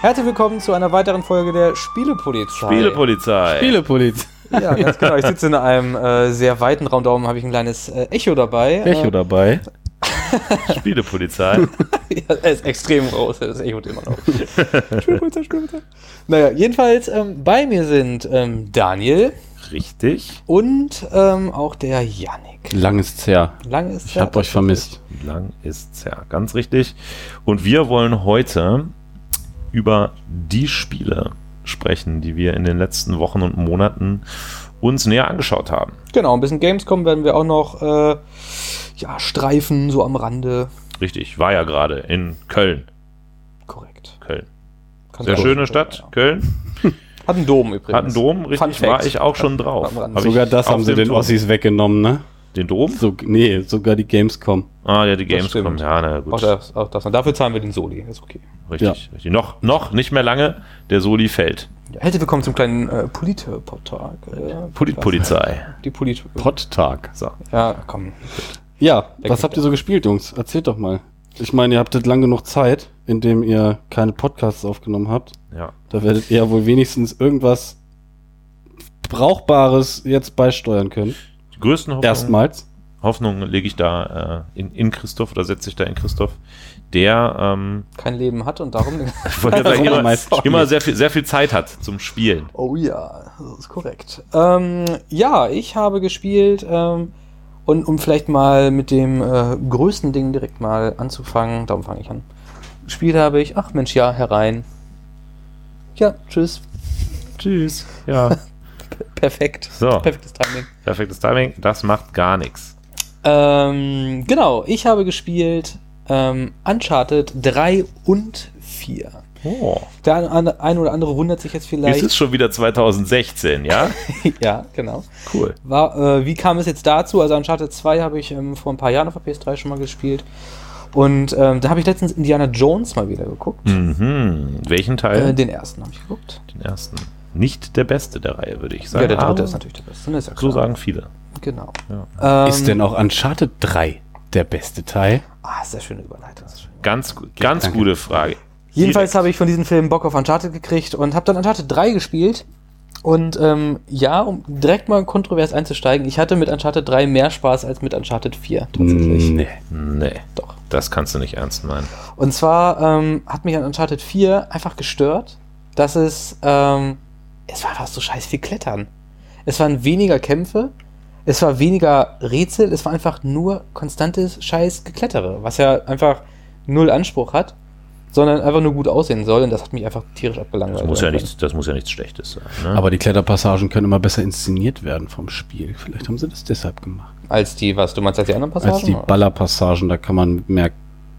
Herzlich willkommen zu einer weiteren Folge der Spielepolizei. Spielepolizei. Spielepolizei. Ja, ganz genau. Ich sitze in einem äh, sehr weiten Raum, darum habe ich ein kleines äh, Echo dabei. Echo Äh, dabei. Spielepolizei. ja, er ist extrem raus, das echot immer noch. Spielepolizei, Spielepolizei. Naja, jedenfalls ähm, bei mir sind ähm, Daniel Richtig. und ähm, auch der Yannick. Lang ist's her. Lang ist Ich hab euch vermisst. Lang ist's ja. Ganz richtig. Und wir wollen heute über die Spiele sprechen, die wir in den letzten Wochen und Monaten uns näher angeschaut haben. Genau, ein bisschen Gamescom werden wir auch noch äh, ja, streifen, so am Rande. Richtig. War ja gerade in Köln. Korrekt. Köln. Kannst Sehr schöne Stadt. Köln. Hat einen Dom übrigens. Hat einen Dom. Fun Richtig. Fact. War ich auch schon drauf. Sogar das haben sie den Turm- Ossis weggenommen, ne? Den Dom? So, nee, sogar die Gamescom. Ah, ja, die Gamescom. Ja, na Auch gut. das, auch das. Und dafür zahlen wir den Soli. Ist okay. Richtig, richtig. Noch, noch nicht mehr lange. Der Soli fällt. Ja, herzlich willkommen zum kleinen äh, Polit-Portal. Äh, Polit-Polizei. Die Polit. Podtag. So. Ja, komm. Ja, was habt ihr so gespielt, Jungs? Erzählt doch mal. Ich meine, ihr habt jetzt lang genug Zeit, indem ihr keine Podcasts aufgenommen habt. Ja. Da werdet ihr wohl wenigstens irgendwas Brauchbares jetzt beisteuern können. Die größten Hoffnungen, Erstmals. Hoffnungen lege ich da äh, in, in Christoph oder setze ich da in Christoph, der ähm, Kein Leben hat und darum. immer, immer sehr viel, sehr viel Zeit hat zum Spielen. oh ja, das ist korrekt. Ähm, ja, ich habe gespielt. Ähm, und um vielleicht mal mit dem äh, größten Ding direkt mal anzufangen, darum fange ich an. Gespielt habe ich, ach Mensch, ja, herein. Ja, tschüss. Tschüss. Ja. Perfekt. So. Perfektes Timing. Perfektes Timing, das macht gar nichts. Ähm, genau, ich habe gespielt ähm, Uncharted 3 und 4. Oh. Der ein, oder andere wundert sich jetzt Es vielleicht. ist schon wieder 2016, ja? ja, genau. Cool. War, äh, wie kam es jetzt dazu? Also Uncharted 2 habe ich ähm, vor ein paar Jahren auf der PS3 schon mal gespielt. Und ähm, da habe ich letztens Indiana Jones mal wieder geguckt. Mhm. Welchen Teil? Äh, den ersten habe ich geguckt. Den ersten. Nicht der beste der Reihe, würde ich sagen. ja, der dritte ist natürlich der beste. ne, Ist ja So sagen viele. Genau. Ja. Ähm, Ist denn auch Uncharted 3 der beste Teil? Ah, sehr schöne Überleitung. Sehr schön. Ganz, ganz danke. gute Frage. Jedenfalls habe ich von diesem Film Bock auf Uncharted gekriegt und habe dann Uncharted 3 gespielt. Und ähm, ja, um direkt mal kontrovers einzusteigen, ich hatte mit Uncharted 3 mehr Spaß als mit Uncharted 4 tatsächlich. Nee. Nee, Doch. das kannst du nicht ernst meinen. Und zwar ähm, hat mich an Uncharted 4 einfach gestört, dass es, ähm, es war einfach so scheiß viel Klettern. Es waren weniger Kämpfe, es war weniger Rätsel, es war einfach nur konstantes scheiß Geklettere, was ja einfach null Anspruch hat, sondern einfach nur gut aussehen soll und das hat mich einfach tierisch abgelangweilt. Das muss ja nichts, das muss ja nichts Schlechtes sein. Ne? Aber die Kletterpassagen können immer besser inszeniert werden vom Spiel. Vielleicht haben sie das deshalb gemacht. Als die, was, du meinst als die anderen Passagen? Als die? Ballerpassagen, da kann man mehr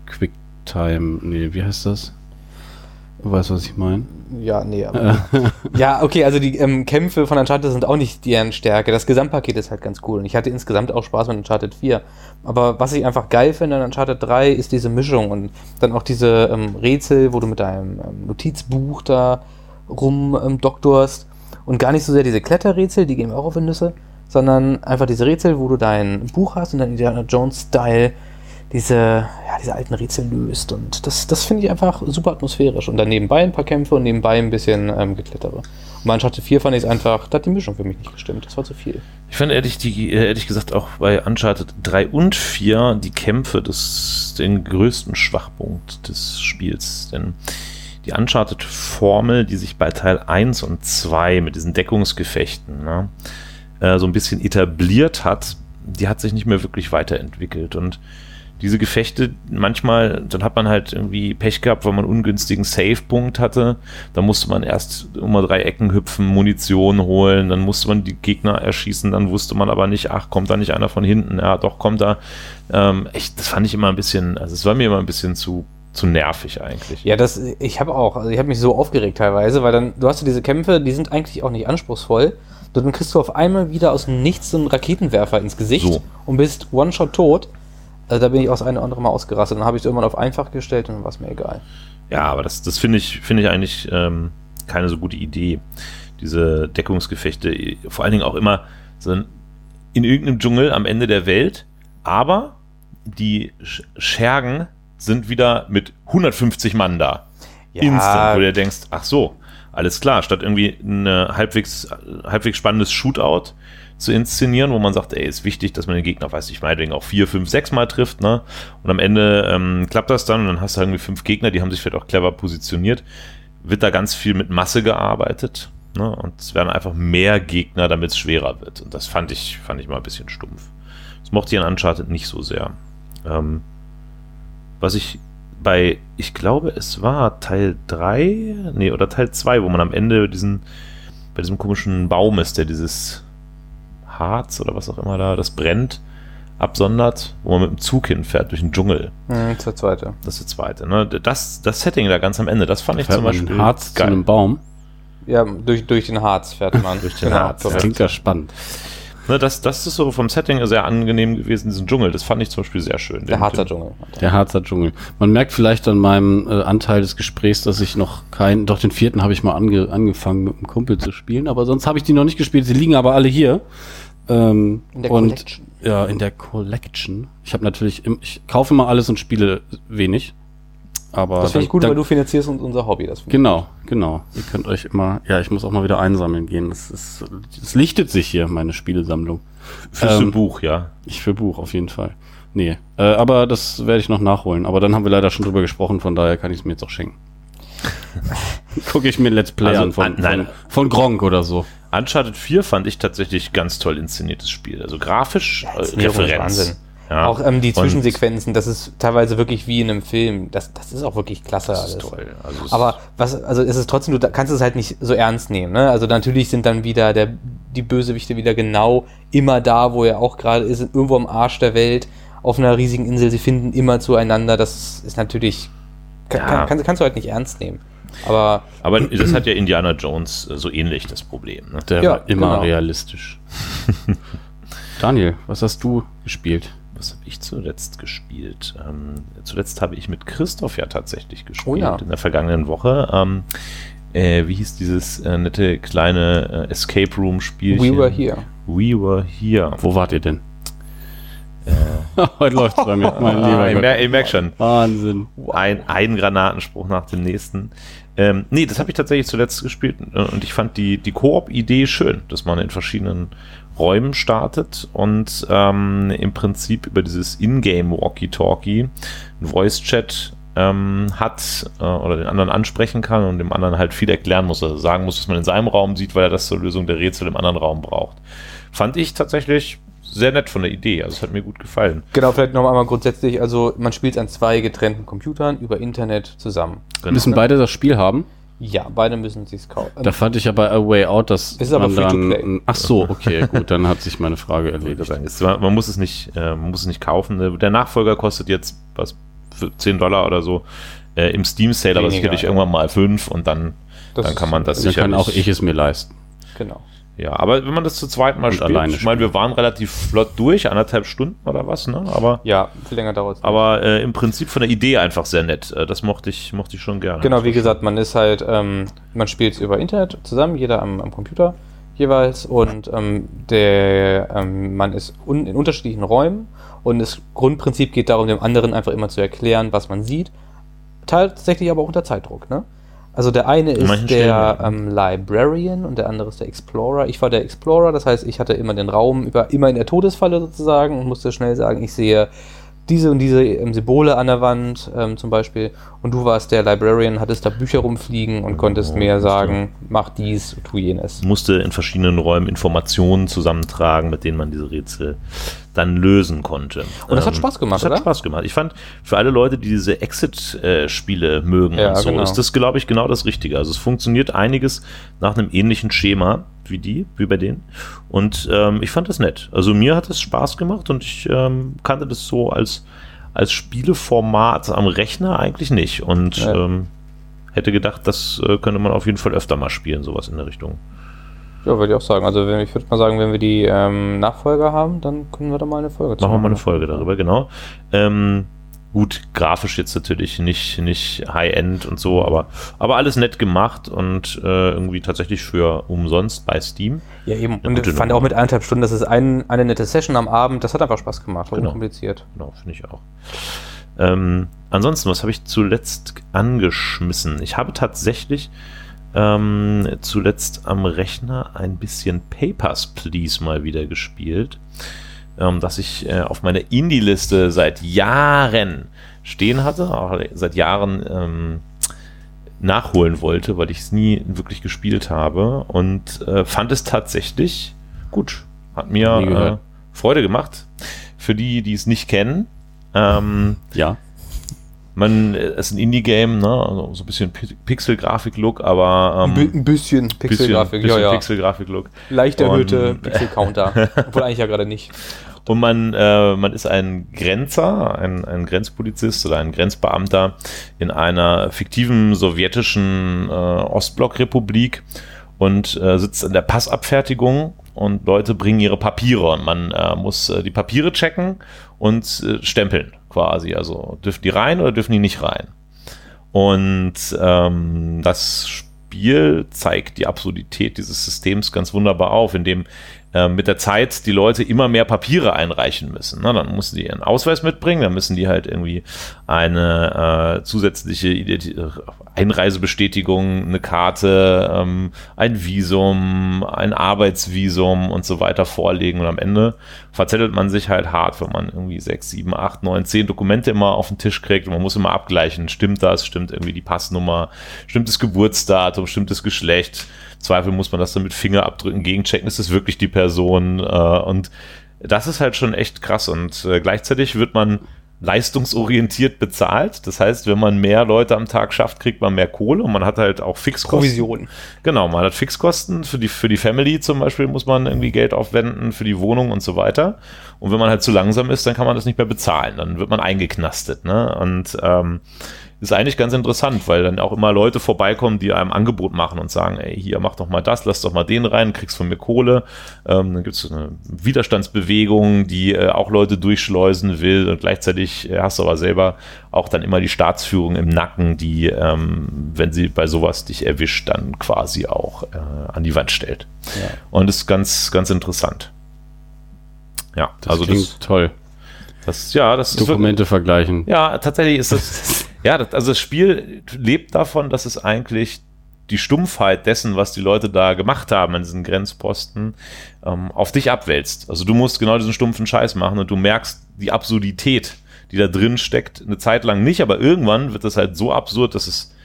Quicktime. Nee, wie heißt das? Du weißt, was ich meine? Ja, nee, aber. ja, okay, also die ähm, Kämpfe von Uncharted sind auch nicht deren Stärke. Das Gesamtpaket ist halt ganz cool. Und ich hatte insgesamt auch Spaß mit Uncharted 4. Aber was ich einfach geil finde an Uncharted 3 ist diese Mischung und dann auch diese ähm, Rätsel, wo du mit deinem ähm, Notizbuch da rum ähm. Und gar nicht so sehr diese Kletterrätsel, die gehen auch auf die Nüsse, sondern einfach diese Rätsel, wo du dein Buch hast und dann Indiana Jones-Style diese, diese alten Rätsel löst. Und das, das finde ich einfach super atmosphärisch. Und dann nebenbei ein paar Kämpfe und nebenbei ein bisschen ähm, Geklettere. Und bei Uncharted 4 fand ich es einfach, da hat die Mischung für mich nicht gestimmt. Das war zu viel. Ich fand ehrlich, die, äh, ehrlich gesagt auch bei Uncharted 3 und 4 die Kämpfe des, den größten Schwachpunkt des Spiels. Denn die Uncharted-Formel, die sich bei Teil 1 und 2 mit diesen Deckungsgefechten ne, äh, so ein bisschen etabliert hat, die hat sich nicht mehr wirklich weiterentwickelt. Und diese Gefechte, manchmal, dann hat man halt irgendwie Pech gehabt, weil man einen ungünstigen Save-Punkt hatte. Da musste man erst um mal drei Ecken hüpfen, Munition holen, dann musste man die Gegner erschießen, dann wusste man aber nicht, ach, kommt da nicht einer von hinten? Ja, doch, kommt da. Ähm, echt, das fand ich immer ein bisschen, also es war mir immer ein bisschen zu, zu nervig eigentlich. Ja, das, ich habe auch, also ich habe mich so aufgeregt teilweise, weil dann, du hast ja diese Kämpfe, die sind eigentlich auch nicht anspruchsvoll. Dann kriegst du auf einmal wieder aus dem Nichts so einen Raketenwerfer ins Gesicht So. und bist One-Shot tot. Also da bin ich auch das eine oder andere Mal ausgerastet. Dann habe ich es irgendwann auf einfach gestellt und dann war es mir egal. Ja, aber das, das finde ich, finde ich eigentlich ähm, keine so gute Idee. Diese Deckungsgefechte, vor allen Dingen auch immer sondern in irgendeinem Dschungel am Ende der Welt, aber die Sch- Schergen sind wieder mit 150 Mann da. Instant, wo du denkst, ach so, alles klar, statt irgendwie ein halbwegs, halbwegs spannendes Shootout zu inszenieren, wo man sagt, ey, ist wichtig, dass man den Gegner, weiß ich, meinetwegen auch vier, fünf, sechs Mal trifft, ne? Und am Ende ähm, klappt das dann und dann hast du irgendwie fünf Gegner, die haben sich vielleicht auch clever positioniert. Wird da ganz viel mit Masse gearbeitet, ne? Und es werden einfach mehr Gegner, damit es schwerer wird. Und das fand ich, fand ich mal ein bisschen stumpf. Das mochte ich an Uncharted nicht so sehr. Ähm, was ich bei, ich glaube, es war Teil 3, nee, oder Teil 2, wo man am Ende diesen, bei diesem komischen Baum ist, der dieses Harz oder was auch immer da, das brennt, absondert, wo man mit dem Zug hinfährt durch den Dschungel. Hm, zur zweite. Das ist der zweite. Ne? Das, das Setting da ganz am Ende, das fand ich Fährt zum Beispiel ein Harz zu einem Baum. Ja, durch, durch den Harz fährt man. Durch den Harz, Das klingt ja spannend. Ne, das, das ist so vom Setting sehr angenehm gewesen, diesen Dschungel. Das fand ich zum Beispiel sehr schön. Der Harzer Dschungel. Der Harzer Dschungel. Man merkt vielleicht an meinem äh, Anteil des Gesprächs, dass ich noch keinen, doch den vierten habe ich mal ange, angefangen mit einem Kumpel zu spielen, aber sonst habe ich die noch nicht gespielt. Sie liegen aber alle hier. Ähm, In der und, Collection. Ja, in der Collection. Ich habe natürlich, im, ich kaufe immer alles und spiele wenig. Aber Das finde ich gut, dann- weil du finanzierst uns unser Hobby. Das Genau, genau. Ihr könnt euch immer, ja, ich muss auch mal wieder einsammeln gehen. Das ist, es lichtet sich hier, meine Spielesammlung. Fürs Ähm, Buch, ja. Ich für Buch auf jeden Fall. Nee, äh, aber das werde ich noch nachholen. Aber dann haben wir leider schon drüber gesprochen, von daher kann ich es mir jetzt auch schenken. Gucke ich mir Let's Play Also, an von, an- nein. von, von Gronk oder so. Uncharted 4 fand ich tatsächlich ganz toll inszeniertes Spiel. Also grafisch äh, Inszenierung ist Wahnsinn. Ja. Auch ähm, die Und Zwischensequenzen, das ist teilweise wirklich wie in einem Film. Das, das ist auch wirklich klasse Das ist alles. toll. Also Aber was, also es ist trotzdem, du kannst es halt nicht so ernst nehmen. Ne? Also natürlich sind dann wieder der, die Bösewichte wieder genau immer da, wo er auch gerade ist, irgendwo am Arsch der Welt, auf einer riesigen Insel. Sie finden immer zueinander. Das ist natürlich, kann, Ja. kann, kannst, kannst du halt nicht ernst nehmen. Aber Aber das hat ja Indiana Jones äh, so ähnlich das Problem. Ne? Der Ja, war immer genau. realistisch. Daniel, was hast du gespielt? Was habe ich zuletzt gespielt? Ähm, zuletzt habe ich mit Christoph ja tatsächlich gespielt Oh ja. in der vergangenen Woche. Ähm, äh, wie hieß dieses äh, nette kleine äh, Escape Room Spielchen? we were here. We were here. Wo wart ihr denn? Heute läuft's bei mir, mein Ah, lieber ich, mer ich merke schon. Wahnsinn. Ein, ein Granatenspruch nach dem nächsten. Ähm, nee, das habe ich tatsächlich zuletzt gespielt äh, und ich fand die, die Koop-Idee schön, dass man in verschiedenen Räumen startet und ähm, im Prinzip über dieses Ingame Walkie-Talkie ein Voice-Chat ähm, hat äh, oder den anderen ansprechen kann und dem anderen halt viel erklären muss, also sagen muss, was man in seinem Raum sieht, weil er das zur Lösung der Rätsel im anderen Raum braucht. Fand ich tatsächlich sehr nett von der Idee, also es hat mir gut gefallen. Genau, vielleicht noch einmal grundsätzlich. Also man spielt an zwei getrennten Computern über Internet zusammen. Genau. Müssen beide das Spiel haben? Ja, beide müssen sich kaufen. Da fand ich ja bei A Way Out, dass Ist aber man free to dann. play. Ach so, okay, gut, dann hat sich meine Frage erledigt. Ist, man, man muss es nicht, äh, man muss es nicht kaufen. Der Nachfolger kostet jetzt was für 10 Dollar oder so äh, im Steam Sale, aber sicherlich ja. irgendwann mal 5 und dann, Das dann kann man das Dann kann auch ich es mir leisten. Genau. Ja, aber wenn man das zu zweit mal Und spielt, alleine ich meine, wir waren relativ flott durch, anderthalb Stunden oder was, ne? Aber, Ja, viel länger dauert es. aber äh, im Prinzip von der Idee einfach sehr nett. Äh, das mochte ich, mochte ich schon gerne. Genau, wie gesagt, man ist halt, ähm, man spielt über Internet zusammen, jeder am, am Computer jeweils und ähm, der, ähm, man ist un in unterschiedlichen Räumen und das Grundprinzip geht darum, dem anderen einfach immer zu erklären, was man sieht. Tatsächlich aber auch unter Zeitdruck, ne? Also der eine ist der ähm, Librarian und der andere ist der Explorer. Ich war der Explorer, das heißt, ich hatte immer den Raum über, immer in der Todesfalle sozusagen und musste schnell sagen, ich sehe diese und diese ähm, Symbole an der Wand ähm, zum Beispiel. Und du warst der Librarian, hattest da Bücher rumfliegen und konntest Oh, mir sagen, mach dies, tu jenes. musste in verschiedenen Räumen Informationen zusammentragen, mit denen man diese Rätsel dann lösen konnte. Und das hat Spaß gemacht, Das hat oder? Spaß gemacht. Ich fand, für alle Leute, die diese Exit-Spiele mögen Ja, und so, genau. ist das, glaube ich, genau das Richtige. Also es funktioniert einiges nach einem ähnlichen Schema wie die, wie bei denen. Und ähm, ich fand das nett. Also mir hat es Spaß gemacht und ich ähm, kannte das so als, als Spieleformat am Rechner eigentlich nicht. Und Ja. ähm, hätte gedacht, das äh, könnte man auf jeden Fall öfter mal spielen, sowas in der Richtung. Ja, würde ich auch sagen. Also wenn, ich würde mal sagen, wenn wir die ähm, Nachfolger haben, dann können wir da mal eine Folge Machen wir mal eine Folge darüber, genau. Ähm, Gut, grafisch jetzt natürlich nicht, nicht High-End und so, aber, aber alles nett gemacht und äh, irgendwie tatsächlich für umsonst bei Steam. Ja, eben. Eine Und ich fand Nummer. auch mit eineinhalb Stunden, das ist ein, eine nette Session am Abend, das hat einfach Spaß gemacht, war Genau. unkompliziert. Genau, finde ich auch. Ähm, ansonsten, was habe ich zuletzt angeschmissen? Ich habe tatsächlich ähm, zuletzt am Rechner ein bisschen Papers, Please mal wieder gespielt, ähm, das ich äh, auf meiner Indie-Liste seit Jahren stehen hatte, auch seit Jahren ähm, nachholen wollte, weil ich es nie wirklich gespielt habe und äh, fand es tatsächlich gut. Hat mir äh. Freude gemacht. Für die, die es nicht kennen, ähm, Ja. Man, es ist ein Indie-Game, ne? also so ein bisschen Pi- Pixel-Grafik-Look, aber ähm, Ein bisschen Pixelgrafik, ja, ja. Pixel-Grafik-Look. Leicht erhöhte Pixel-Counter. Obwohl eigentlich ja gerade nicht. Und man, äh, man ist ein Grenzer, ein, ein Grenzpolizist oder ein Grenzbeamter in einer fiktiven sowjetischen äh, Ostblockrepublik und äh, sitzt in der Passabfertigung und Leute bringen ihre Papiere und man äh, muss äh, die Papiere checken und äh, stempeln quasi. Also dürfen die rein oder dürfen die nicht rein? Und ähm, das Spiel zeigt die Absurdität dieses Systems ganz wunderbar auf, indem mit der Zeit die Leute immer mehr Papiere einreichen müssen. Na, dann müssen die ihren Ausweis mitbringen, dann müssen die halt irgendwie eine äh, zusätzliche Identi äh, Einreisebestätigung, eine Karte, ähm, ein Visum, ein Arbeitsvisum und so weiter vorlegen. Und am Ende verzettelt man sich halt hart, wenn man irgendwie sechs, sieben, acht, neun, zehn Dokumente immer auf den Tisch kriegt und man muss immer abgleichen, stimmt das, stimmt irgendwie die Passnummer, stimmt das Geburtsdatum, stimmt das Geschlecht. Im Zweifel muss man das dann mit Fingerabdrücken gegenchecken, ist das wirklich die Person? Äh, und das ist halt schon echt krass und äh, gleichzeitig wird man leistungsorientiert bezahlt. Das heißt, wenn man mehr Leute am Tag schafft, kriegt man mehr Kohle und man hat halt auch Fixkosten. Provision. Genau, man hat Fixkosten. Für die, für die Family zum Beispiel muss man irgendwie Geld aufwenden, für die Wohnung und so weiter. Und wenn man halt zu langsam ist, dann kann man das nicht mehr bezahlen. Dann wird man eingeknastet. Ne? Und ähm, ist eigentlich ganz interessant, weil dann auch immer Leute vorbeikommen, die einem Angebot machen und sagen, ey, hier, mach doch mal das, lass doch mal den rein, kriegst von mir Kohle. Ähm, dann gibt es eine Widerstandsbewegung, die äh, auch Leute durchschleusen will und gleichzeitig äh, hast du aber selber auch dann immer die Staatsführung im Nacken, die, ähm, wenn sie bei sowas dich erwischt, dann quasi auch äh, an die Wand stellt. Ja. Und ist ganz, ganz interessant. Ja, Das also das, toll. das, ja, das ist Dokumente vergleichen. ja, tatsächlich ist das, ja, das, also das Spiel lebt davon, dass es eigentlich die Stumpfheit dessen, was die Leute da gemacht haben an diesen Grenzposten, ähm, auf dich abwälzt. Also du musst genau diesen stumpfen Scheiß machen und du merkst die Absurdität, die da drin steckt, eine Zeit lang nicht, aber irgendwann wird es halt so absurd, dass es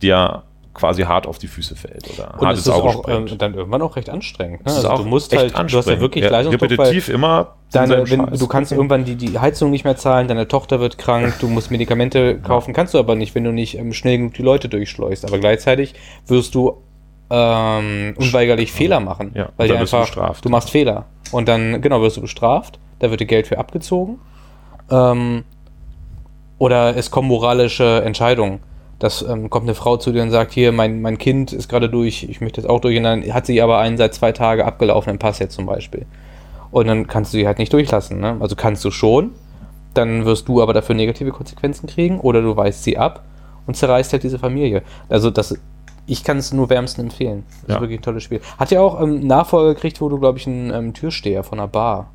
dir quasi hart auf die Füße fällt oder Und hart es ins ist Auge auch ähm, springt. dann irgendwann auch recht anstrengend. Ne? Also du musst halt, du hast ja wirklich Ja, weil repetitiv immer deine, wenn, du kannst irgendwann die, die Heizung nicht mehr zahlen, deine Tochter wird krank, du musst Medikamente kaufen, kannst du aber nicht, wenn du nicht ähm, schnell genug die Leute durchschleust. Aber gleichzeitig wirst du ähm, unweigerlich Fehler machen, Ja, weil du einfach, bestraft. du machst Fehler und dann genau wirst du bestraft, da wird dir Geld für abgezogen ähm, oder es kommen moralische Entscheidungen. Das ähm, kommt eine Frau zu dir und sagt, hier, mein, mein Kind ist gerade durch, ich möchte jetzt auch durch, und dann hat sie aber einen seit zwei Tagen abgelaufenen Pass jetzt zum Beispiel. Und dann kannst du sie halt nicht durchlassen. Ne? Also kannst du schon, dann wirst du aber dafür negative Konsequenzen kriegen oder du weist sie ab und zerreißt halt diese Familie. Also das, ich kann es nur wärmsten empfehlen. Das Ja. ist wirklich ein tolles Spiel. Hat ja auch ähm, Nachfolger gekriegt, wo du, glaube ich, einen ähm, Türsteher von einer Bar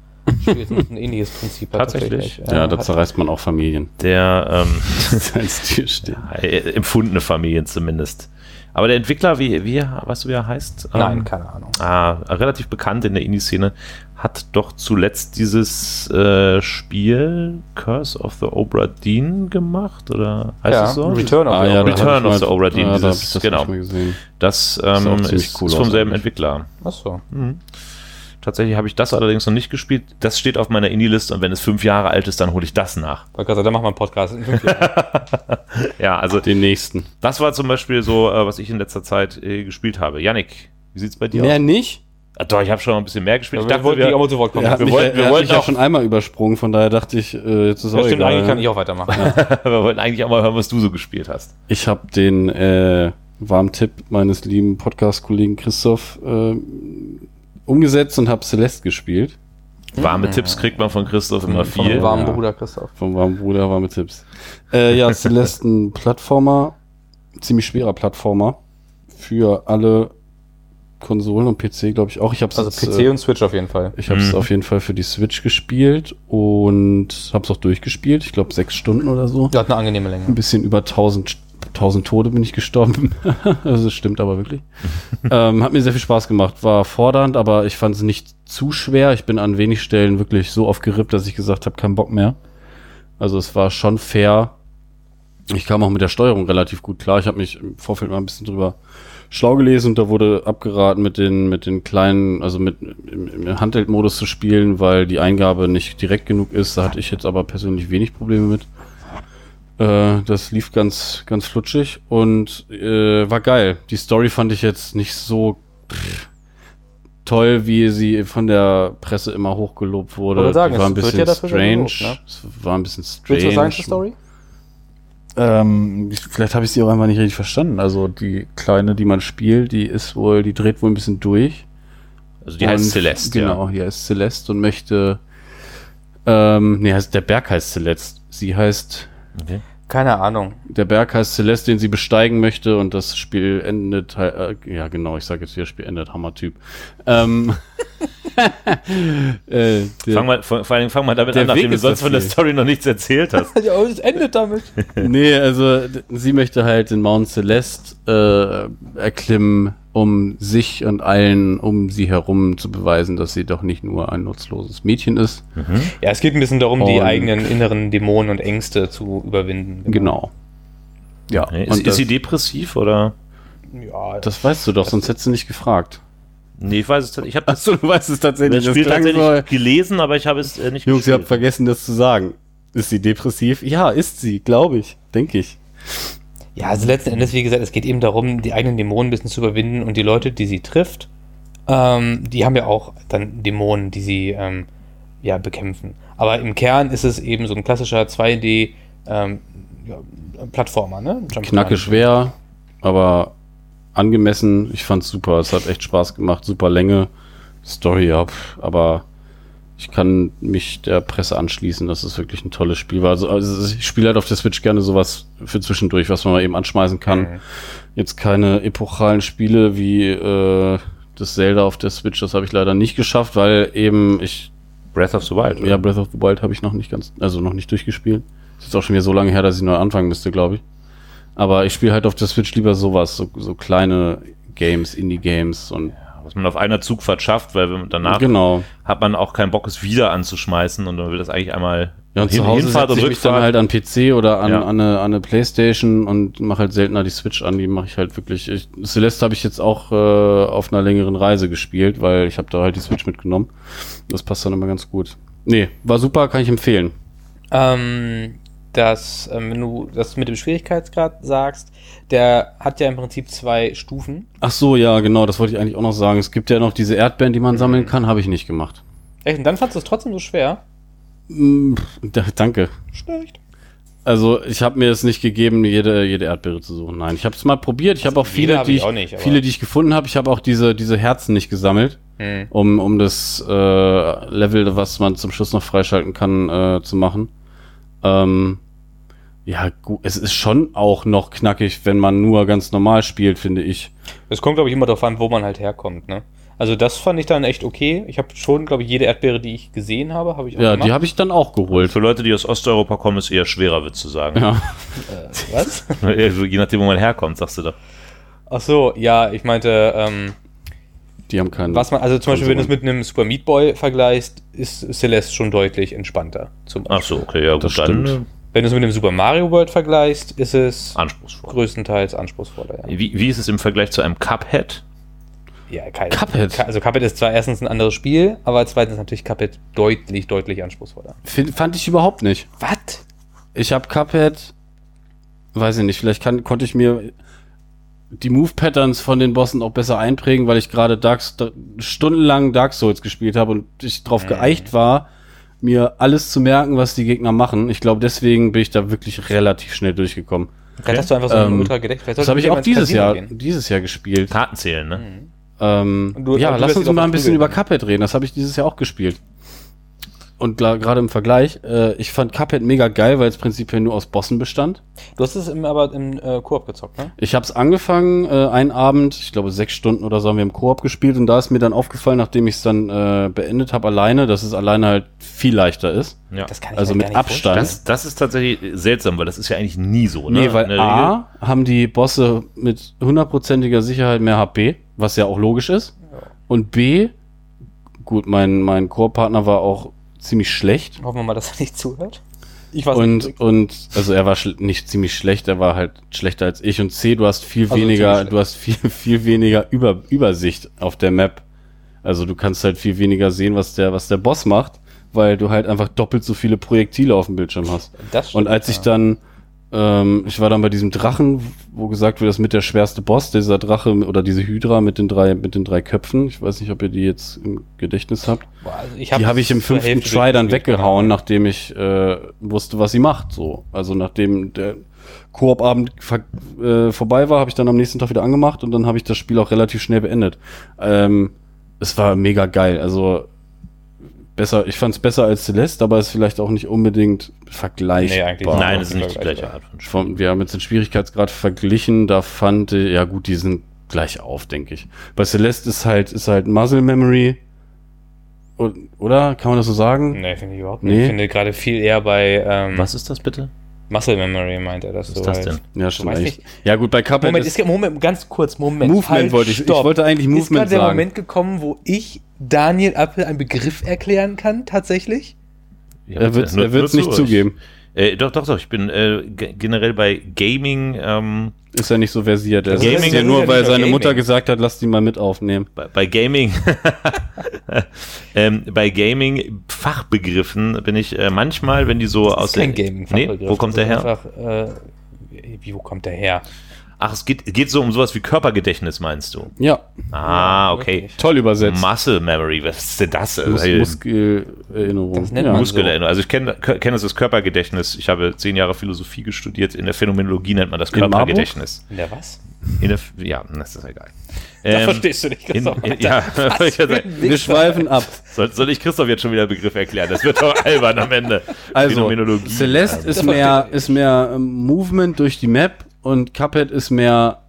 ein ähnliches Prinzip. hat Tatsächlich? Ja, da hat- zerreißt man auch Familien. Der ähm, Als Türsteher. äh, empfundene Familien zumindest. Aber der Entwickler, wie, wie weißt du, wie er heißt? Nein, Ähm, keine Ahnung. ah, relativ bekannt in der Indie-Szene, hat doch zuletzt dieses äh, Spiel Curse of the Obra Dinn gemacht, oder heißt ja, es so? Return of Ah, the ja, Obra da Return of the Obra Dinn, Ja, da hab dieses- ich das genau. Das ähm, ziemlich ist, cool ist vom selben eigentlich. Entwickler. Achso. Mhm. Tatsächlich habe ich das allerdings noch nicht gespielt. Das steht auf meiner Indie-Liste und wenn es fünf Jahre alt ist, dann hole ich das nach. Dann machen wir einen Podcast. in fünf Jahren. Ja, also Den nächsten. das war zum Beispiel so, äh, was ich in letzter Zeit äh, gespielt habe. Yannick, wie sieht's bei dir Mehr aus? nicht? Ah, doch, ich habe schon mal ein bisschen mehr gespielt. Ja, ich wir wollten nicht auch mal zu Wort kommen. Hat wir mich, wollten- wir wollten ja auch- schon einmal übersprungen, von daher dachte ich, äh, jetzt ist Ja, auch stimmt, egal. eigentlich kann ich auch weitermachen. wir wollten eigentlich auch mal hören, was du so gespielt hast. Ich habe den äh, warmen Tipp meines lieben Podcast-Kollegen Christoph äh, umgesetzt und habe Celeste gespielt. Warme Tipps kriegt man von Christoph immer Vom viel. warmen Ja. Bruder Christoph. Vom warmen Bruder war mit Tipps. Äh, ja, Celeste ein Plattformer, ziemlich schwerer Plattformer für alle Konsolen und PC, glaube ich auch. Ich habe Also jetzt, PC äh, und Switch auf jeden Fall. ich habe es Mhm. auf jeden Fall für die Switch gespielt und habe es auch durchgespielt. Ich glaube sechs Stunden oder so. Der hat eine angenehme Ein Länge. bisschen über 1000, 1000 Tode bin ich gestorben. also das stimmt aber wirklich. ähm, hat mir sehr viel Spaß gemacht. War fordernd, aber ich fand es nicht zu schwer. Ich bin an wenig Stellen wirklich so oft gerippt, dass ich gesagt habe, keinen Bock mehr. Also es war schon fair. Ich kam auch mit der Steuerung relativ gut klar. Ich habe mich im Vorfeld mal ein bisschen drüber schlau gelesen und da wurde abgeraten, mit den, mit den kleinen, also mit im, im Handheld-Modus zu spielen, weil die Eingabe nicht direkt genug ist. Da hatte ich jetzt aber persönlich wenig Probleme mit. Äh, das lief ganz, ganz flutschig und äh, war geil. Die Story fand ich jetzt nicht so pff, toll, wie sie von der Presse immer hochgelobt wurde. Wollte sagen, Die war ein es wird bisschen ja strange. gelobt, ne? Es war ein bisschen strange. Willst du sagen zur Story? Ähm, ich- vielleicht habe ich sie auch einfach nicht richtig verstanden. Also die kleine, die man spielt, die ist wohl, die dreht wohl ein bisschen durch. Also die heißt Und- Celeste. Genau, die heißt Celeste und möchte. Ähm, nee, heißt, der Berg heißt Celeste. Sie heißt. Ja. Okay. Keine Ahnung. Der Berg heißt Celeste, den sie besteigen möchte und das Spiel endet. Äh, ja, genau, ich sage jetzt hier, Spiel endet, Hammer-Typ. Ähm, äh, der- Fang mal, vor, vor allen Dingen fang mal damit an, nachdem Weg du sonst von der. Story noch nichts erzählt hast. Ja, aber es endet damit. nee, also sie möchte halt den Mount Celeste äh, erklimmen, um sich und allen um sie herum zu beweisen, dass sie doch nicht nur ein nutzloses Mädchen ist. Ja, es geht ein bisschen darum, die Und- eigenen inneren Dämonen und Ängste zu überwinden. Genau. Ja, Okay. und Ist, ist sie depressiv oder? Ja, das weißt du doch, sonst hättest du nicht gefragt. Nee, ich weiß es tatsächlich. Ich habe das, Achso, du weißt es tatsächlich. das Spiel klang tatsächlich gelesen, aber ich habe es äh, nicht Jungs, ihr habt vergessen, das zu sagen. Ist sie depressiv? Ja, ist sie, glaube ich. Denke ich. Ja, also letzten Endes, wie gesagt, es geht eben darum, die eigenen Dämonen ein bisschen zu überwinden und die Leute, die sie trifft, ähm, die haben ja auch dann Dämonen, die sie ähm, ja, bekämpfen. Aber im Kern ist es eben so ein klassischer 2D ähm, ja, Plattformer, ne? Knacke schwer, aber angemessen. Ich fand's super. Es hat echt Spaß gemacht. Super Länge. Story, pff, aber ich kann mich der Presse anschließen, dass es wirklich ein tolles Spiel war. Also, also ich spiele halt auf der Switch gerne sowas für zwischendurch, was man mal eben anschmeißen kann. Mhm. Jetzt keine epochalen Spiele wie äh, das Zelda auf der Switch, das habe ich leider nicht geschafft, weil eben ich Breath of the Wild. ja, Breath of the Wild habe ich noch nicht ganz, also noch nicht durchgespielt. Ist jetzt auch schon wieder so lange her, dass ich neu anfangen müsste, glaube ich. Aber ich spiele halt auf der Switch lieber sowas, so, so kleine Games, Indie-Games und Was man auf einer Zugfahrt schafft, weil wenn- danach genau. hat man auch keinen Bock, es wieder anzuschmeißen und man will das eigentlich einmal Ja, und hin- zu Hause Hinfahrt setze und ich mich dann halt an PC oder an, Ja. an, eine, an eine Playstation und mache halt seltener die Switch an. Die mache ich halt wirklich. Ich, Celeste habe ich jetzt auch äh, auf einer längeren Reise gespielt, weil ich habe da halt die Switch mitgenommen. Das passt dann immer ganz gut. Nee, war super, kann ich empfehlen. Ähm, das, ähm, wenn du das mit dem Schwierigkeitsgrad sagst, der hat ja im Prinzip zwei Stufen. Ach so, ja, genau, das wollte ich eigentlich auch noch sagen. Es gibt ja noch diese Erdbeeren, die man sammeln kann, habe ich nicht gemacht. Echt? Und dann fandst du es trotzdem so schwer? Mm, da, danke. Schlecht. Also ich habe mir es nicht gegeben, jede, jede Erdbeere zu suchen. Nein, ich habe es mal probiert. Ich habe auch viele, hab die ich nicht, viele, die ich gefunden habe. Ich habe auch diese, diese Herzen nicht gesammelt, Hm. um, um das äh, Level, was man zum Schluss noch freischalten kann, äh, zu machen. Ähm, ja, gut, es ist schon auch noch knackig, wenn man nur ganz normal spielt, finde ich. Es kommt, glaube ich, immer darauf an, wo man halt herkommt, ne? Also das fand ich dann echt okay. Ich habe schon, glaube ich, jede Erdbeere, die ich gesehen habe, habe ich auch Ja, gemacht. die habe ich dann auch geholt. Für Leute, die aus Osteuropa kommen, ist eher schwerer, würdest du sagen. Ja. Äh, was? Also, Je nachdem, wo man herkommt, sagst du doch. Ach so, ja, ich meinte, ähm, Die haben keinen. was man, also zum Beispiel, wenn du es mit einem Super Meat Boy vergleichst, ist Celeste schon deutlich entspannter. Zum Ach so, okay, ja, gut, Das dann stimmt. Wenn du es mit dem Super Mario World vergleichst, ist es anspruchsvoll. größtenteils anspruchsvoller. Ja, Wie, wie ist es im Vergleich zu einem Cuphead? ja kein, Cuphead. Also Cuphead ist zwar erstens ein anderes Spiel, aber zweitens natürlich Cuphead deutlich, deutlich anspruchsvoller. Find, fand ich überhaupt nicht. Was? Ich habe Cuphead, weiß ich nicht, vielleicht kann, konnte ich mir die Move-Patterns von den Bossen auch besser einprägen, weil ich gerade Dark, St- stundenlang Dark Souls gespielt habe und ich darauf Mhm. geeicht war, mir alles zu merken, was die Gegner machen. Ich glaube, deswegen bin ich da wirklich relativ schnell durchgekommen. Vielleicht hast du einfach so ein Ähm, ultra Das habe ich auch dieses Jahr, gehen. dieses Jahr gespielt. Karten zählen, ne? Ähm, Und du- ja, lass uns mal ein bisschen über Cuphead reden. Das habe ich dieses Jahr auch gespielt. Und gerade im Vergleich, äh, ich fand Cuphead mega geil, weil es prinzipiell nur aus Bossen bestand. Du hast es im, aber im äh, Koop gezockt, ne? Ich habe es angefangen, äh, einen Abend, ich glaube sechs Stunden oder so haben wir im Koop gespielt und da ist mir dann aufgefallen, nachdem ich es dann äh, beendet habe alleine, dass es alleine halt viel leichter ist. Ja. Das kann ich Also mir mit gar nicht Abstand. Das, das ist tatsächlich seltsam, weil das ist ja eigentlich nie so. Ne? Nee, weil A haben die Bosse mit hundertprozentiger Sicherheit mehr HP, was ja auch logisch ist. Und B, gut, mein, mein Koop-Partner war auch ziemlich schlecht. Hoffen wir mal, dass er nicht zuhört. Ich weiß Und, nicht. und also er war nicht ziemlich schlecht, er war halt schlechter als ich. Und C, du hast viel Also weniger, du hast viel, viel weniger Über, Übersicht auf der Map. Also du kannst halt viel weniger sehen, was der, was der Boss macht, weil du halt einfach doppelt so viele Projektile auf dem Bildschirm hast. Das stimmt, Und als ich ja. dann, ähm, ich war dann bei diesem Drachen, wo gesagt wird, das mit der schwerste Boss, dieser Drache oder diese Hydra mit den drei, mit den drei Köpfen. Ich weiß nicht, ob ihr die jetzt im Gedächtnis habt. Also ich die habe ich im fünften Try dann weggehauen, genau. nachdem ich äh, wusste, was sie macht. So, also nachdem der Koop-Abend äh, vorbei war, habe ich dann am nächsten Tag wieder angemacht und dann habe ich das Spiel auch relativ schnell beendet. Ähm, es war mega geil. Also besser, ich fand es besser als Celeste, aber es ist vielleicht auch nicht unbedingt vergleichbar. Nee, eigentlich Nein, das ist nicht die vergleichbar. gleiche Art von Spiel. Wir haben jetzt den Schwierigkeitsgrad verglichen, da fand ich, ja gut, die sind gleich auf, denke ich. Bei Celeste ist halt, ist halt Muscle Memory. Oder? Kann man das so sagen? Nee, finde ich überhaupt nicht. Nee. Ich finde gerade viel eher bei ähm, Was ist das bitte? Muscle Memory, meint er das Was so. ist das halt. denn? Ja, stimmt nicht. Ja gut, bei Cuphead Moment, ist, ist, Moment, ganz kurz, Moment. Movement Halt, wollte ich- ich stopp. wollte eigentlich Ist Movement gerade der sagen. Moment gekommen, wo ich Daniel Appel einen Begriff erklären kann, tatsächlich? Ja, er wird er nur nicht zu euch. Äh, doch, doch, doch. Ich bin äh, ge- generell bei Gaming, ähm, Ist ja nicht so versiert. Er Gaming- das ja ist nur, weil seine Mutter Gaming. gesagt hat, lass die mal mit aufnehmen. bei, bei Gaming, ähm, bei Gaming Fachbegriffen bin ich äh, manchmal, wenn die so Das aus ist kein der Gaming-Fachbegriff. Nee, wo kommt das der ist her? Einfach, äh, wie, wo kommt der her? Ach, es geht, geht so um sowas wie Körpergedächtnis, meinst du? Ja, Ah, okay. toll übersetzt. Muscle Memory, was ist denn das? Mus Muskelerinnerung. Das nennt ja. man- Muskelerinnerung. Also ich kenne kenn das als Körpergedächtnis. Ich habe zehn Jahre Philosophie studiert. In der Phänomenologie nennt man das In? Körpergedächtnis. In der was? In der, ja, das ist egal. Da Ähm, verstehst du nicht, in, Christoph. in, Alter. ja, Wir schweifen ab. soll, soll ich Christoph jetzt schon wieder Begriff erklären? Das wird doch albern am Ende. Also, Phänomenologie. Celeste ist mehr, ist mehr ähm, Movement durch die Map und Cuphead ist mehr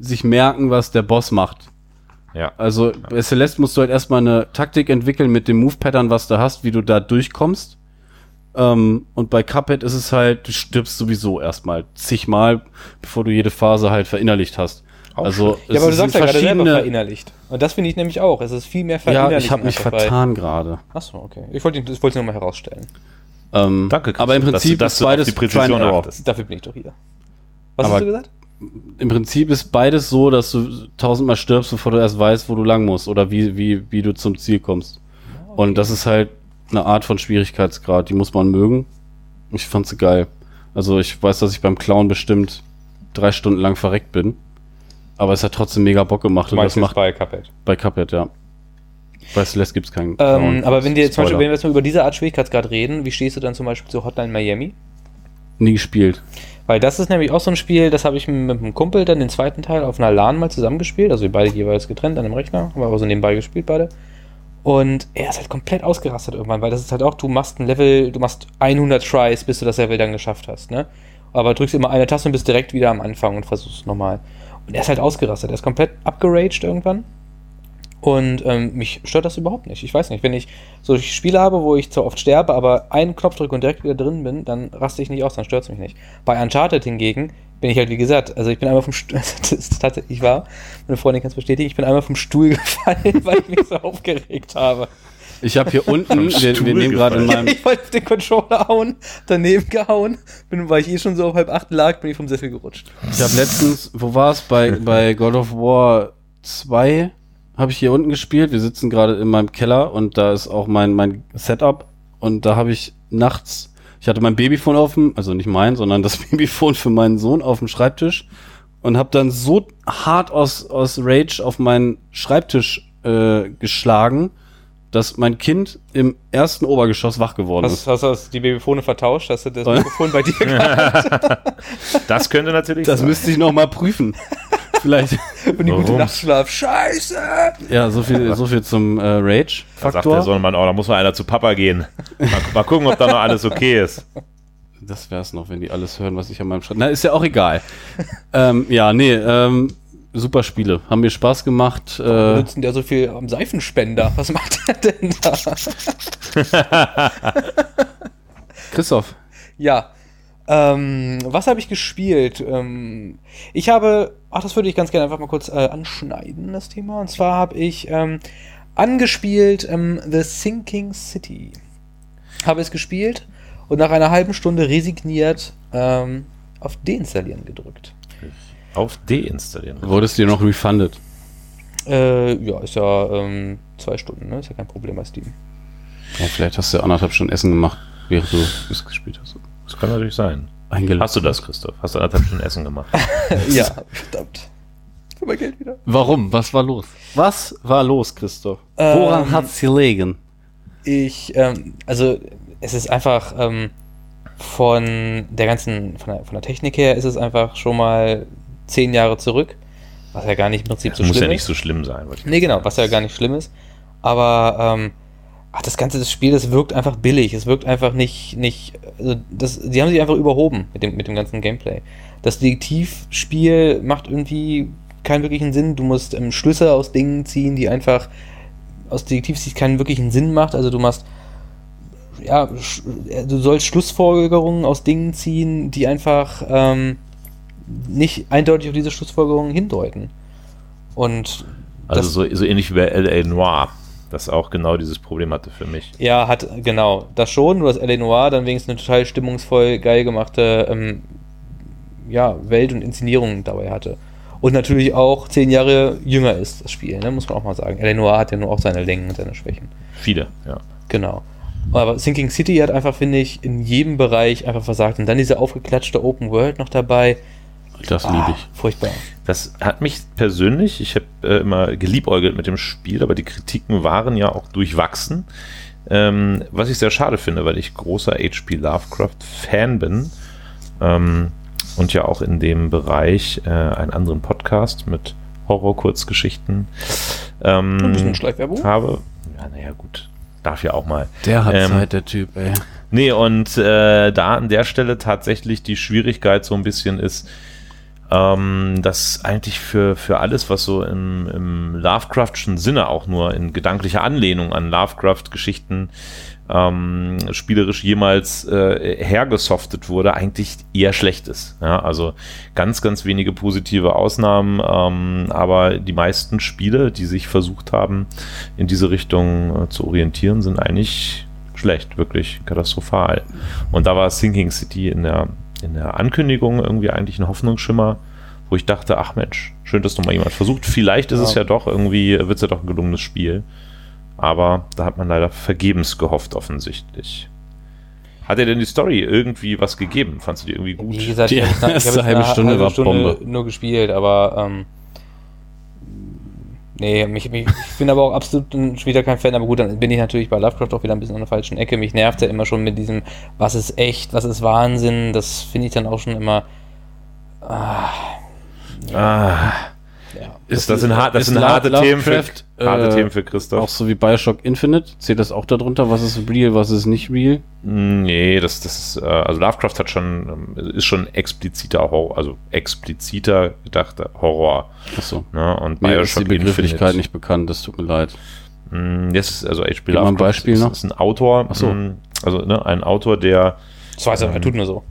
sich merken, was der Boss macht. ja. Also bei Celeste musst du halt erstmal eine Taktik entwickeln mit dem Move-Pattern, was du hast, wie du da durchkommst. Ähm, und bei Cuphead ist es halt, du stirbst sowieso erstmal zigmal, bevor du jede Phase halt verinnerlicht hast. also Ja, aber du es sagst ja gerade selber verinnerlicht. Und das finde ich nämlich auch. Es ist viel mehr Ja, verinnerlicht. ich habe mich vertan gerade. Achso, okay. Ich wollte es nur mal herausstellen. Ähm, Danke, Christoph, aber im dass du- Prinzip dass ist du auf beides die Präzision. Dafür bin ich doch hier. Was Aber- hast du gesagt? Im Prinzip ist beides so, dass du tausendmal stirbst, bevor du erst weißt, wo du lang musst oder wie, wie, wie du zum Ziel kommst. Und das ist halt eine Art von Schwierigkeitsgrad, die muss man mögen. Ich fand sie geil. Also ich weiß, dass ich beim Clown bestimmt drei Stunden lang verreckt bin. Aber es hat trotzdem mega Bock gemacht Du und das macht bei Cuphead. bei Cuphead, ja. Bei Celeste gibt's keinen Ähm, aber wenn dir zum Beispiel, wenn wir jetzt mal über diese Art Schwierigkeitsgrad reden, wie stehst du dann zum Beispiel zu Hotline Miami? Nie gespielt. Weil das ist nämlich auch so ein Spiel, das habe ich mit einem Kumpel dann den zweiten Teil auf einer LAN mal zusammengespielt. Also wir beide jeweils getrennt an einem Rechner, haben aber so nebenbei gespielt beide. Und er ist halt komplett ausgerastet irgendwann, weil das ist halt auch, du machst ein Level, du machst 100 Tries, bis du das Level dann geschafft hast, ne? Aber drückst immer eine Taste und bist direkt wieder am Anfang und versuchst es nochmal. Und er ist halt ausgerastet, er ist komplett abgeraged irgendwann. Und ähm, mich stört das überhaupt nicht. Ich weiß nicht, wenn ich so Spiele habe, wo ich zwar oft sterbe, aber einen Knopf drücke und direkt wieder drin bin, dann raste ich nicht aus, dann stört es mich nicht. Bei Uncharted hingegen bin ich halt, wie gesagt, also ich bin einmal vom Stuhl, das ist tatsächlich wahr, meine Freundin kann es bestätigen, ich bin einmal vom Stuhl gefallen, weil ich mich so aufgeregt habe. Ich habe hier unten, wir, wir nehmen gerade in meinem Ich wollte auf den Controller hauen, daneben gehauen, bin, weil ich eh schon so auf halb acht lag, bin ich vom Sessel gerutscht. Ich habe letztens, wo war es? Bei, bei God of War 2 habe ich hier unten gespielt. Wir sitzen gerade in meinem Keller und da ist auch mein, mein Setup. Und da habe ich nachts, ich hatte mein Babyphone auf dem, also nicht mein, sondern das Babyphone für meinen Sohn auf dem Schreibtisch und habe dann so hart aus, aus Rage auf meinen Schreibtisch äh, geschlagen, dass mein Kind im ersten Obergeschoss wach geworden Hast, ist. hast du das- die Babyphone vertauscht? Hast du das? Mikrofon bei dir gehabt? Das könnte natürlich Das sein. müsste ich noch mal prüfen. Vielleicht, Und die gute Warum? Nachtschlaf. Scheiße! ja, so viel, so viel zum äh, Da sagt der Rage-Faktor. Sohnemann, oh, da muss mal einer zu Papa gehen. Mal, mal gucken, ob da noch alles okay ist. Das wär's noch, wenn die alles hören, was ich an meinem Schreibtisch. Na, ist ja auch egal. ähm, ja, nee, ähm, super Spiele. Haben mir Spaß gemacht. Äh, Benutzen der so viel am Seifenspender? Was macht der denn da? Christoph, Ja. Ähm, was habe ich gespielt? Ähm, ich habe, ach, das würde ich ganz gerne einfach mal kurz äh, anschneiden, das Thema. Und zwar habe ich ähm, angespielt ähm, The Sinking City. Habe es gespielt und nach einer halben Stunde resigniert ähm, auf Deinstallieren gedrückt. Auf deinstallieren. wurdest du dir noch refunded? Äh, ja, ist ja ähm, zwei Stunden, ne? Ist ja kein Problem bei Steam. Ja, vielleicht hast du anderthalb Stunden Essen gemacht, während du es gespielt hast. Das kann natürlich sein. Hast du das, Christoph? Hast du anderthalb Stunden Essen gemacht? ja, verdammt. Für mein Geld wieder. Warum? Was war los? Was war los, Christoph? Ähm, Woran hat's gelegen? Ich, ähm, also es ist einfach ähm, von der ganzen, von der, von der Technik her ist es einfach schon mal zehn Jahre zurück, was ja gar nicht im Prinzip so Muss schlimm ja nicht ist. so schlimm sein. Nee, genau, was ja gar nicht schlimm ist. Aber ähm, ach, das ganze das Spiel, das wirkt einfach billig. Es wirkt einfach nicht, nicht, also das, die haben sich einfach überhoben mit dem, mit dem ganzen Gameplay. Das Detektivspiel macht irgendwie keinen wirklichen Sinn. Du musst ähm, Schlüsse aus Dingen ziehen, die einfach aus Detektivsicht keinen wirklichen Sinn macht. Also du machst ja, äh, du sollst Schlussfolgerungen aus Dingen ziehen, die einfach ähm, nicht eindeutig auf diese Schlussfolgerungen hindeuten. Und Also das- so, so ähnlich wie bei L.A. Noir, das auch genau dieses Problem hatte für mich. Ja, hat, genau, das schon, nur dass L.A. Noir dann wenigstens eine total stimmungsvoll geil gemachte ähm, ja, Welt und Inszenierung dabei hatte. Und natürlich auch zehn Jahre jünger ist, das Spiel, ne? muss man auch mal sagen. L.A. Noir hat ja nur auch seine Längen und seine Schwächen. Viele, ja. Genau. Aber Sinking City hat einfach, finde ich, in jedem Bereich einfach versagt. Und dann diese aufgeklatschte Open World noch dabei. Das liebe Ah, ich. furchtbar. Das hat mich persönlich, ich habe äh, immer geliebäugelt mit dem Spiel, aber die Kritiken waren ja auch durchwachsen. Ähm, was ich sehr schade finde, weil ich großer H.P. Lovecraft-Fan bin ähm, und ja auch in dem Bereich äh, einen anderen Podcast mit Horror-Kurzgeschichten ähm, Ein bisschen Schleichwerbung. habe. Ja, naja, gut. Darf ja auch mal. Der hat Ähm, Zeit, der Typ, ey. Nee, und äh, da an der Stelle tatsächlich die Schwierigkeit so ein bisschen ist, ähm, dass eigentlich für, für alles, was so im, im Lovecraftschen Sinne auch nur in gedanklicher Anlehnung an Lovecraft-Geschichten ähm, spielerisch jemals äh, hergesoftet wurde, eigentlich eher schlecht ist. Ja, also ganz, ganz wenige positive Ausnahmen, ähm, aber die meisten Spiele, die sich versucht haben, in diese Richtung äh, zu orientieren, sind eigentlich schlecht, wirklich katastrophal. Und da war Sinking City in der, in der Ankündigung irgendwie eigentlich ein Hoffnungsschimmer, wo ich dachte, ach Mensch, schön, dass noch mal jemand versucht. Vielleicht ist es Ja. ja doch irgendwie, wird es ja doch ein gelungenes Spiel. Aber da hat man leider vergebens gehofft, offensichtlich. Hat er denn die Story irgendwie was gegeben? Fandst du die irgendwie gut? Wie gesagt, Die ich ich erste habe jetzt halbe eine Stunde war Bombe. nur gespielt, aber ähm, nee, mich, mich, ich bin aber auch absolut schon wieder kein Fan, aber gut, dann bin ich natürlich bei Lovecraft auch wieder ein bisschen an der falschen Ecke. Mich nervt ja immer schon mit diesem, was ist echt, was ist Wahnsinn, das finde ich dann auch schon immer. Ah, Ah, ja. das, das sind, hart, das ist sind harte, Themen für, Lovecraft, harte äh, Themen für Auch Christoph. so wie Bioshock Infinite. Zählt das auch darunter? Was ist real, was ist nicht real? Nee, das, das ist, äh, also Lovecraft hat schon, ähm, ist schon expliziter Horror, also expliziter gedachter Horror. Achso. Ne? Und Mir ist die Bioshock Begrifflichkeit Infinite. nicht bekannt, das tut mir leid. Mm, Jetzt ist also H.P. Mal ein Lovecraft Beispiel ist, noch. ist ein Autor, Ach so. mm, also ne, ein Autor, der, Das weiß er, er tut nur so.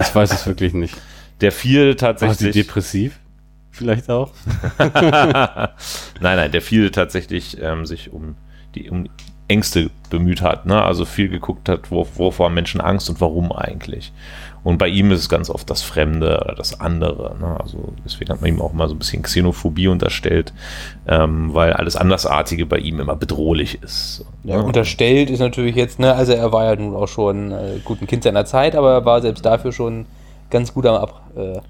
Ich weiß es wirklich nicht. der viel War sie tatsächlich, depressiv? Vielleicht auch? nein, nein, der viel tatsächlich ähm, sich um die um Ängste bemüht hat, ne? also viel geguckt hat, wo, wovor haben Menschen Angst und warum eigentlich. Und bei ihm ist es ganz oft das Fremde oder das andere. Ne? Also deswegen hat man ihm auch mal so ein bisschen Xenophobie unterstellt, ähm, weil alles Andersartige bei ihm immer bedrohlich ist. Ja, unterstellt ist natürlich jetzt, ne, also er war ja nun auch schon äh, gut ein Kind seiner Zeit, aber er war selbst dafür schon ganz gut am Ab äh,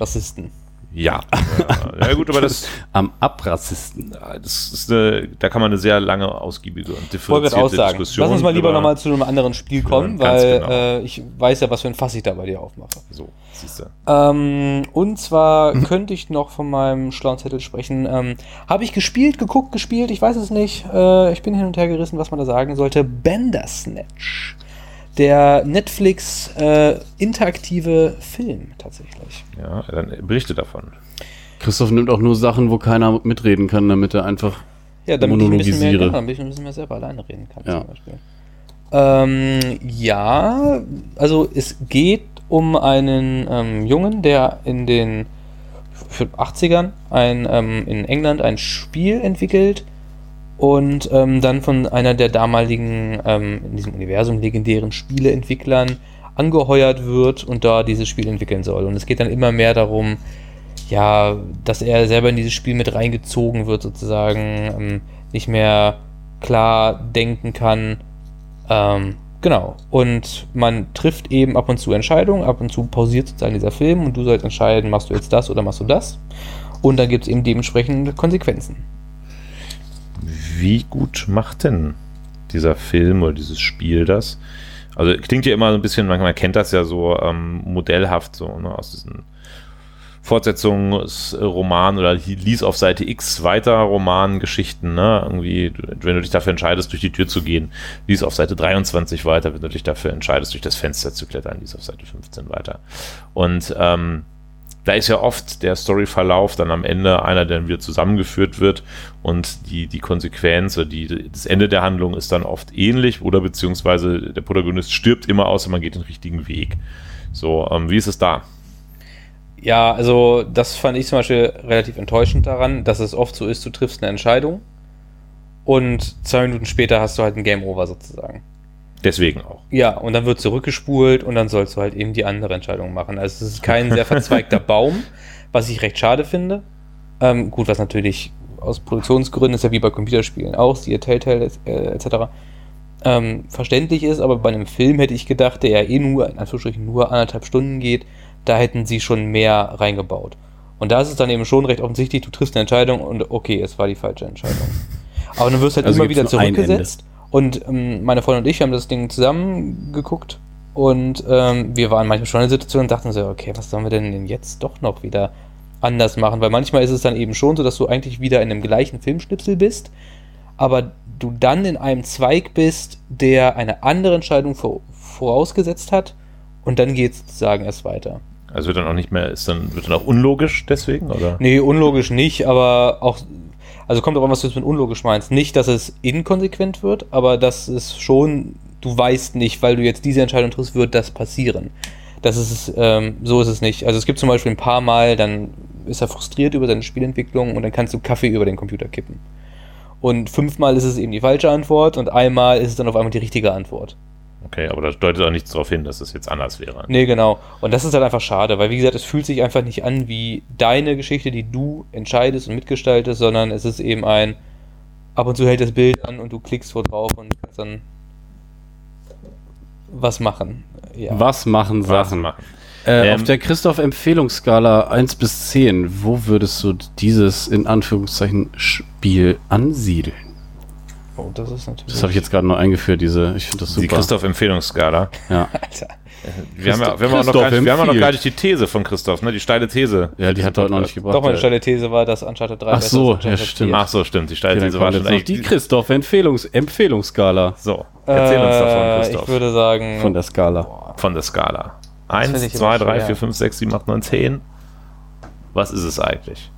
Rassisten. Ja. Äh, ja gut, aber das, Am Abrassisten. ja, das ist eine, da kann man eine sehr lange, ausgiebige und differenzierte auch sagen, Diskussion lass uns mal lieber nochmal zu einem anderen Spiel kommen, weil genau. äh, ich weiß ja, was für ein Fass ich da bei dir aufmache. So, siehst du. Ähm, und zwar Mhm. könnte ich noch von meinem schlauen Zettel sprechen. Ähm, Habe ich gespielt, geguckt, gespielt? Ich weiß es nicht. Äh, ich bin hin und her gerissen, was man da sagen sollte. Bandersnatch. Der Netflix äh, interaktive Film tatsächlich. Ja, dann berichte davon. Christoph nimmt auch nur Sachen, wo keiner mitreden kann, damit er einfach. Ja, damit ich, ein bisschen mehr, Monologisiere. genau, damit ich ein bisschen mehr selber alleine reden kann, Ja. zum Beispiel. Ähm, ja, also es geht um einen ähm, Jungen, der in den für 80ern ein, ähm, in England ein Spiel entwickelt und ähm, dann von einer der damaligen ähm, in diesem Universum legendären Spieleentwicklern angeheuert wird und da dieses Spiel entwickeln soll. Und es geht dann immer mehr darum, ja, dass er selber in dieses Spiel mit reingezogen wird, sozusagen, ähm, nicht mehr klar denken kann. Ähm, genau. Und man trifft eben ab und zu Entscheidungen, ab und zu pausiert sozusagen dieser Film und du sollst entscheiden, machst du jetzt das oder machst du das. Und dann gibt es eben dementsprechend Konsequenzen. Wie gut macht denn dieser Film oder dieses Spiel das? Also klingt ja immer so ein bisschen, manchmal kennt das ja so ähm, modellhaft so ne, aus diesen Fortsetzungsroman oder lies auf Seite X weiter Romangeschichten, ne? Irgendwie, wenn du dich dafür entscheidest, durch die Tür zu gehen, lies auf Seite 23 weiter, wenn du dich dafür entscheidest, durch das Fenster zu klettern, lies auf Seite 15 weiter. Und ähm, da ist ja oft der Storyverlauf dann am Ende einer, der wieder zusammengeführt wird und die, die Konsequenz oder die, das Ende der Handlung ist dann oft ähnlich oder beziehungsweise der Protagonist stirbt immer und man geht den richtigen Weg. So, ähm, wie ist es da? Ja, also das fand ich zum Beispiel relativ enttäuschend daran, dass es oft so ist, du triffst eine Entscheidung und zwei Minuten später hast du halt ein Game Over sozusagen. Deswegen auch. Ja, und dann wird zurückgespult und dann sollst du halt eben die andere Entscheidung machen. Also es ist kein sehr verzweigter Baum, was ich recht schade finde. Ähm, gut, was natürlich aus Produktionsgründen ist ja wie bei Computerspielen auch, siehe Telltale äh, etc. Ähm, verständlich ist, aber bei einem Film hätte ich gedacht, der ja eh nur, in Anführungsstrichen, nur anderthalb Stunden geht, da hätten sie schon mehr reingebaut. Und da ist es dann eben schon recht offensichtlich, du triffst eine Entscheidung und okay, es war die falsche Entscheidung. Aber dann wirst du halt Also immer wieder zurückgesetzt. Und ähm, meine Freundin und ich haben das Ding zusammen geguckt und ähm, wir waren manchmal schon in der Situation und dachten so, okay, was sollen wir denn denn jetzt doch noch wieder anders machen? Weil manchmal ist es dann eben schon so, dass du eigentlich wieder in dem gleichen Filmschnipsel bist, aber du dann in einem Zweig bist, der eine andere Entscheidung vor, vorausgesetzt hat und dann geht es sozusagen erst weiter. Also wird dann auch nicht mehr, ist dann, wird dann auch unlogisch deswegen, oder? Nee, unlogisch nicht, aber auch, also kommt drauf an, was du jetzt mit unlogisch meinst. Nicht, dass es inkonsequent wird, aber dass es schon, du weißt nicht, weil du jetzt diese Entscheidung triffst, wird das passieren. Das ist ähm, so ist es nicht. Also es gibt zum Beispiel ein paar Mal, dann ist er frustriert über seine Spielentwicklung und dann kannst du Kaffee über den Computer kippen. Und fünfmal ist es eben die falsche Antwort und einmal ist es dann auf einmal die richtige Antwort. Okay, aber das deutet auch nichts darauf hin, dass es jetzt anders wäre. Nee, genau. Und das ist halt einfach schade, weil wie gesagt, es fühlt sich einfach nicht an wie deine Geschichte, die du entscheidest und mitgestaltest, sondern es ist eben ein, ab und zu hält das Bild an und du klickst wo drauf und kannst dann was machen. Ja. Was machen Was Sachen? machen? Äh, Ähm, auf der Christoph-Empfehlungsskala 1 bis 10, wo würdest du dieses in Anführungszeichen Spiel ansiedeln? Oh, das ist natürlich. Das habe ich jetzt gerade noch eingeführt, diese, ich finde das Die super. Christoph-Empfehlungsskala. ja. Alter. Wir haben, ja, Christoph- wir, haben auch noch Christoph gar nicht, wir haben noch gar nicht die These von Christoph, ne? Die steile These. ja, die hat er heute noch nicht gebracht. Doch, meine Äh, steile These war, dass Uncharted 3 Ach so, ja, stimmt. 4. Ach so, stimmt. Die steile These war schon noch die Christoph-Empfehlungsskala So, erzähl uns davon, Äh, Christoph. Ich würde sagen. von der Skala. Boah, von der Skala. find 1, ich 2, immer 3, schwer. 4, 5, 6, 7, 8, 9, 10. Was ist es eigentlich?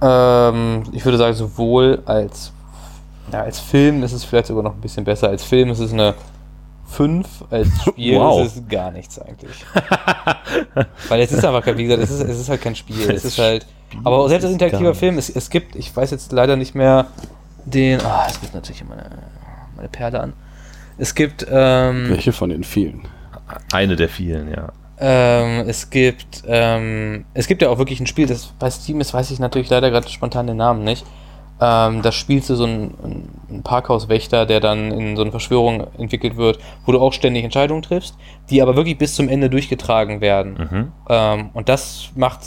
Ähm, ich würde sagen, sowohl als, ja, als Film ist es vielleicht sogar noch ein bisschen besser. Als Film ist es eine 5, als Spiel Wow. ist es gar nichts eigentlich. Weil es ist einfach, kein- wie gesagt, es ist, es ist halt kein Spiel. Es ist halt. Aber selbst als interaktiver. Film, es, es gibt, ich weiß jetzt leider nicht mehr den. Ah, es gibt natürlich immer meine, meine Perle an. Es gibt, ähm, Welche von den vielen? Eine der vielen, ja. ähm, es gibt, ähm, es gibt ja auch wirklich ein Spiel, das bei Steam ist, weiß ich natürlich leider gerade spontan den Namen nicht. Ähm, da spielst du so einen, einen Parkhauswächter, der dann in so eine Verschwörung entwickelt wird, wo du auch ständig Entscheidungen triffst, die aber wirklich bis zum Ende durchgetragen werden. Mhm. Ähm, und das macht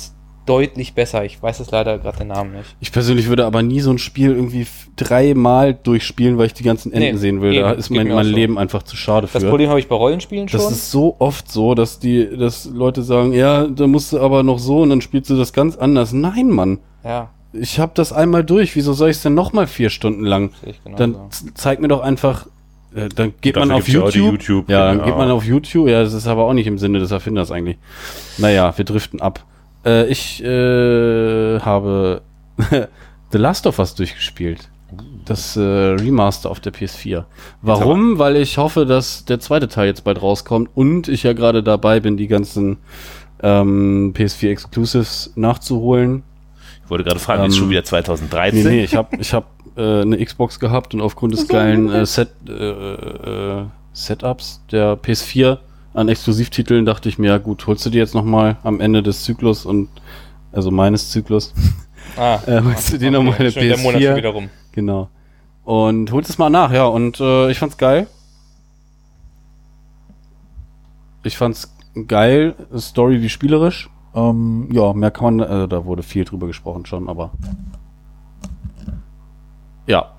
deutlich besser. Ich weiß jetzt leider gerade den Namen nicht. Ich persönlich würde aber nie so ein Spiel irgendwie dreimal durchspielen, weil ich die ganzen Enden Nee, sehen will. Da eben, ist geht mein, mein so. Leben einfach zu schade für. Das Problem habe ich bei Rollenspielen schon. Das ist so oft so, dass die, dass Leute sagen, ja, da musst du aber noch so und dann spielst du das ganz anders. Nein, Mann. ja, Ich habe das einmal durch. Wieso soll ich es denn noch mal vier Stunden lang? genau Dann so. zeig mir doch einfach. Äh, dann geht Dafür man auf gibt's ja YouTube. YouTube, ja, dann genau. geht man auf YouTube. Ja, das ist aber auch nicht im Sinne des Erfinders eigentlich. Naja, wir driften ab. Äh, ich äh, habe The Last of Us durchgespielt. Das äh, Remaster auf der PS4. Warum? Weil ich hoffe, dass der zweite Teil jetzt bald rauskommt und ich ja gerade dabei bin, die ganzen ähm, PS4 Exclusives nachzuholen. Ich wollte gerade fragen, ist Ähm, schon wieder 2013? Nee, nee, ich habe ich hab, äh, eine Xbox gehabt und aufgrund des geilen äh, Set, äh, äh, Setups der PS4 an Exklusivtiteln dachte ich mir, ja gut, holst du dir jetzt nochmal am Ende des Zyklus und also meines Zyklus, Ah, äh, holst du dir nochmal eine schon der Monat schon wieder PS4. rum. Genau. Und holst es mal nach, ja, und äh, ich fand's geil. Ich fand's geil, Story wie spielerisch. Ähm, ja, mehr kann man, äh, da wurde viel drüber gesprochen schon, aber ja,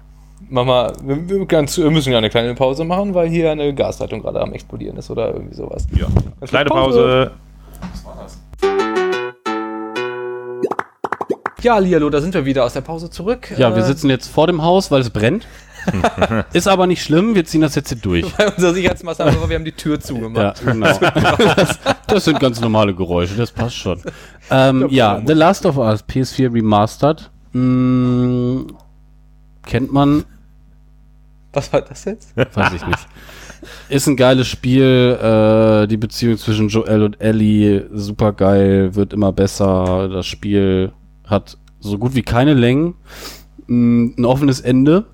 Mach mal, wir, wir, ganz, wir müssen ja eine kleine Pause machen, weil hier eine Gasleitung gerade am explodieren ist oder irgendwie sowas. Ja. Kleine Pause. Ja, Lialo, da sind wir wieder aus der Pause zurück. Ja, wir Äh, sitzen jetzt vor dem Haus, weil es brennt. Ist aber nicht schlimm, wir ziehen das jetzt hier durch. bei unserer Sicherheitsmaßnahme, wir haben die Tür zugemacht. Ja, genau. das, das sind ganz normale Geräusche, das passt schon. Ähm, ja, The Last of Us PS4 Remastered. Mm, kennt man, Was war das jetzt? weiß ich nicht. Ist ein geiles Spiel. Äh, die Beziehung zwischen Joel und Ellie, super geil, wird immer besser. Das Spiel hat so gut wie keine Längen. Mm, ein offenes Ende,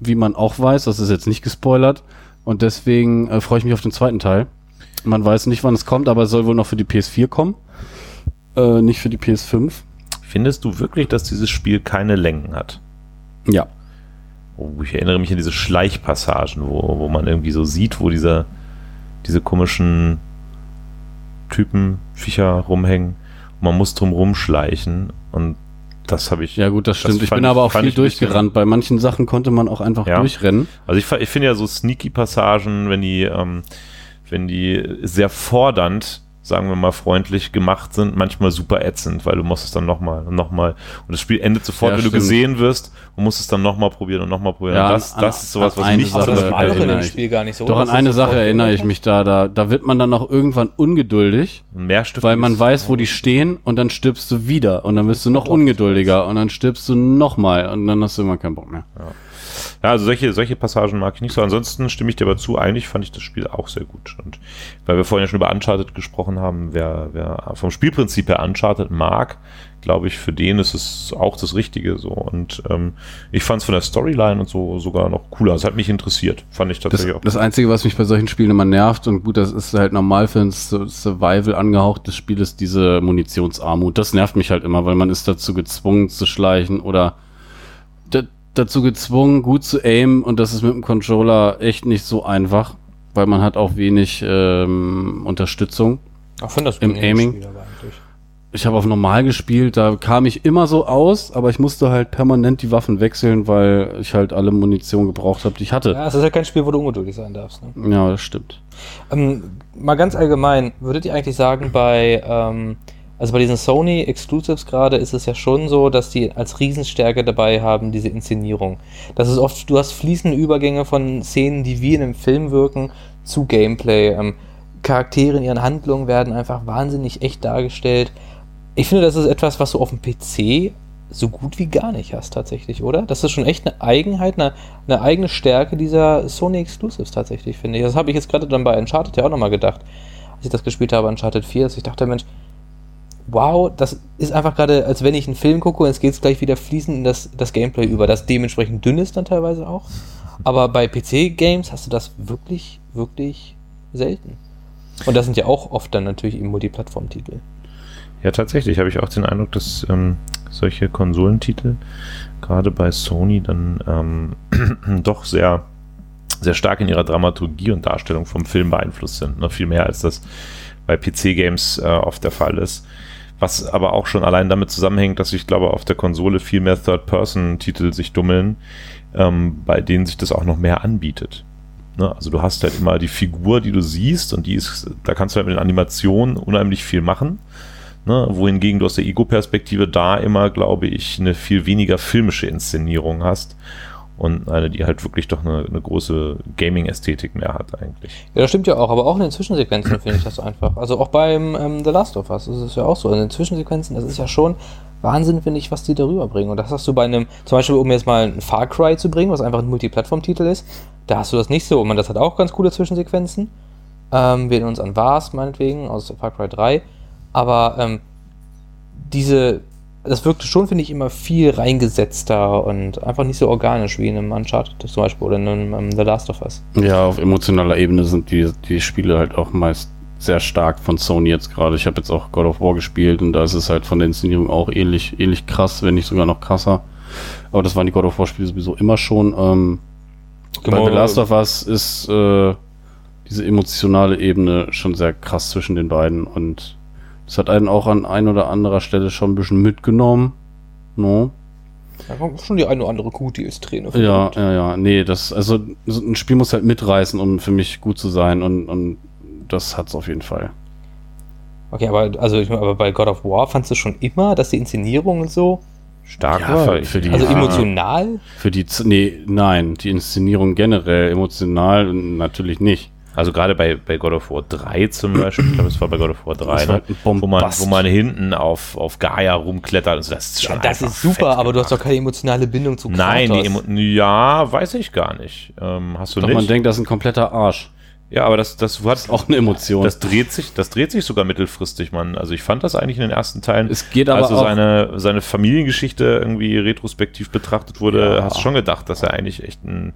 wie man auch weiß. Das ist jetzt nicht gespoilert. Und deswegen äh, freue ich mich auf den zweiten Teil. Man weiß nicht, wann es kommt, aber es soll wohl noch für die PS4 kommen. Äh, nicht für die PS5. Findest du wirklich, dass dieses Spiel keine Längen hat? Ja. Oh, ich erinnere mich an diese Schleichpassagen, wo, wo man irgendwie so sieht, wo dieser, diese komischen Typen, Viecher rumhängen. Und man muss drum rumschleichen. Und das habe ich. Ja, gut, das Das stimmt. ich fand bin ich- aber auch viel ich durchgerannt. Bei manchen Sachen konnte man auch einfach Ja. durchrennen. Also ich, ich finde ja so Sneaky-Passagen, wenn die, ähm, wenn die sehr fordernd, sagen wir mal freundlich gemacht sind, manchmal super ätzend, weil du musst es dann nochmal und nochmal. Und das Spiel endet sofort, Ja, wenn du stimmt. gesehen wirst und musst es dann nochmal probieren und nochmal probieren. Ja, und das, an- das ist sowas, was mich Sache das war doch in dem ich. Spiel gar nicht so. Doch an eine Sache erinnere ich mich da, da. Da wird man dann auch irgendwann ungeduldig, weil man weiß, wo die stehen und dann stirbst du wieder und dann wirst du noch ungeduldiger und dann stirbst du nochmal und dann hast du immer keinen Bock mehr. Ja, also solche, solche Passagen mag ich nicht so. Ansonsten stimme ich dir aber zu, eigentlich fand ich das Spiel auch sehr gut. Und weil wir vorhin ja schon über Uncharted gesprochen haben, wer, wer vom Spielprinzip her Uncharted mag, glaube ich, für den ist es auch das Richtige so. Und ähm, ich fand es von der Storyline und so sogar noch cooler. Es hat mich interessiert. Fand ich Das, tatsächlich auch. das Einzige, was mich bei solchen Spielen immer nervt, und gut, das ist halt normal für ein Su- Survival angehauchtes Spiel, ist diese Munitionsarmut. Das nervt mich halt immer, weil man ist dazu gezwungen zu schleichen oder dazu gezwungen, gut zu aimen und das ist mit dem Controller echt nicht so einfach, weil man hat auch wenig ähm, Unterstützung. Finde das Im Aiming? Ich habe auf normal gespielt, da kam ich immer so aus, aber ich musste halt permanent die Waffen wechseln, weil ich halt alle Munition gebraucht habe, die ich hatte. Ja, es ist ja kein Spiel, wo du ungeduldig sein darfst. Ne? Ja, das stimmt. Ähm, mal ganz allgemein, würdet ihr eigentlich sagen, bei, ähm, also bei diesen Sony Exclusives gerade ist es ja schon so, dass die als Riesenstärke dabei haben, diese Inszenierung. Das ist oft, du hast fließende Übergänge von Szenen, die wie in einem Film wirken, zu Gameplay. Ähm, Charaktere in ihren Handlungen werden einfach wahnsinnig echt dargestellt. Ich finde, das ist etwas, was du auf dem PC so gut wie gar nicht hast, tatsächlich, oder? Das ist schon echt eine Eigenheit, eine, eine eigene Stärke dieser Sony Exclusives, tatsächlich, finde ich. Das habe ich jetzt gerade dann bei Uncharted ja auch nochmal gedacht, als ich das gespielt habe, Uncharted 4, dass ich dachte, Mensch, wow, das ist einfach gerade, als wenn ich einen Film gucke und es geht gleich wieder fließend in das, das Gameplay über, das dementsprechend dünn ist dann teilweise auch. Aber bei PC-Games hast du das wirklich, wirklich selten. Und das sind ja auch oft dann natürlich eben Multiplattform-Titel. Ja, tatsächlich habe ich auch den Eindruck, dass ähm, solche Konsolentitel gerade bei Sony dann ähm, doch sehr, sehr stark in ihrer Dramaturgie und Darstellung vom Film beeinflusst sind. Noch viel mehr als das bei PC-Games äh, oft der Fall ist. Was aber auch schon allein damit zusammenhängt, dass ich glaube, auf der Konsole viel mehr Third-Person-Titel sich dummeln, ähm, bei denen sich das auch noch mehr anbietet. Ne? Also du hast halt immer die Figur, die du siehst und die ist, da kannst du halt mit den Animationen unheimlich viel machen. Ne? Wohingegen du aus der Ego-Perspektive da immer, glaube ich, eine viel weniger filmische Inszenierung hast und eine, die halt wirklich doch eine, eine große Gaming-Ästhetik mehr hat eigentlich. Ja, das stimmt ja auch, aber auch in den Zwischensequenzen finde ich das einfach. Also auch beim ähm, The Last of Us ist es ja auch so. In den Zwischensequenzen, das ist ja schon Wahnsinn, finde ich, was die darüber bringen. Und das hast du bei einem, zum Beispiel, um jetzt mal ein Far Cry zu bringen, was einfach ein Multiplattform-Titel ist, da hast du das nicht so. Und das hat auch ganz coole Zwischensequenzen. Ähm, wir erinnern uns an Vars, meinetwegen, aus Far Cry 3. Aber ähm, diese, das wirkte schon, finde ich, immer viel reingesetzter und einfach nicht so organisch wie in einem Uncharted zum Beispiel oder in einem um, The Last of Us. Ja, auf emotionaler Ebene sind die, die Spiele halt auch meist sehr stark von Sony jetzt gerade. Ich habe jetzt auch God of War gespielt und da ist es halt von der Inszenierung auch ähnlich, ähnlich krass, wenn nicht sogar noch krasser. Aber das waren die God of War Spiele sowieso immer schon. Ähm, bei The Last of Us ist äh, diese emotionale Ebene schon sehr krass zwischen den beiden und das hat einen auch an ein oder anderer Stelle schon ein bisschen mitgenommen. No. Da kommt schon die eine oder andere die ist Träne. Ja, ja, ja. Nee, das, also ein Spiel muss halt mitreißen, um für mich gut zu sein und, und das hat's auf jeden Fall. Okay, aber also ich, aber bei God of War fandst du schon immer, dass die Inszenierung und so stark ja, war. Für, für die, also emotional? Für die, nee, nein, die Inszenierung generell, emotional natürlich nicht. Also gerade bei, bei God of War 3 zum Beispiel, ich glaube, es war bei God of War 3, ne? wo, man, wo man hinten auf, auf Gaia rumklettert. Also das ist schon ja, das ist super, aber du hast doch keine emotionale Bindung zu Kratos. Nein, die Emo ja, weiß ich gar nicht. Ähm, hast du doch, nicht? man denkt, das ist ein kompletter Arsch. Ja, aber das, das, das ist auch eine Emotion. Das dreht sich, das dreht sich sogar mittelfristig, man. Also ich fand das eigentlich in den ersten Teilen. Es geht aber also seine, seine Familiengeschichte irgendwie retrospektiv betrachtet wurde, ja. hast schon gedacht, dass er eigentlich echt ein,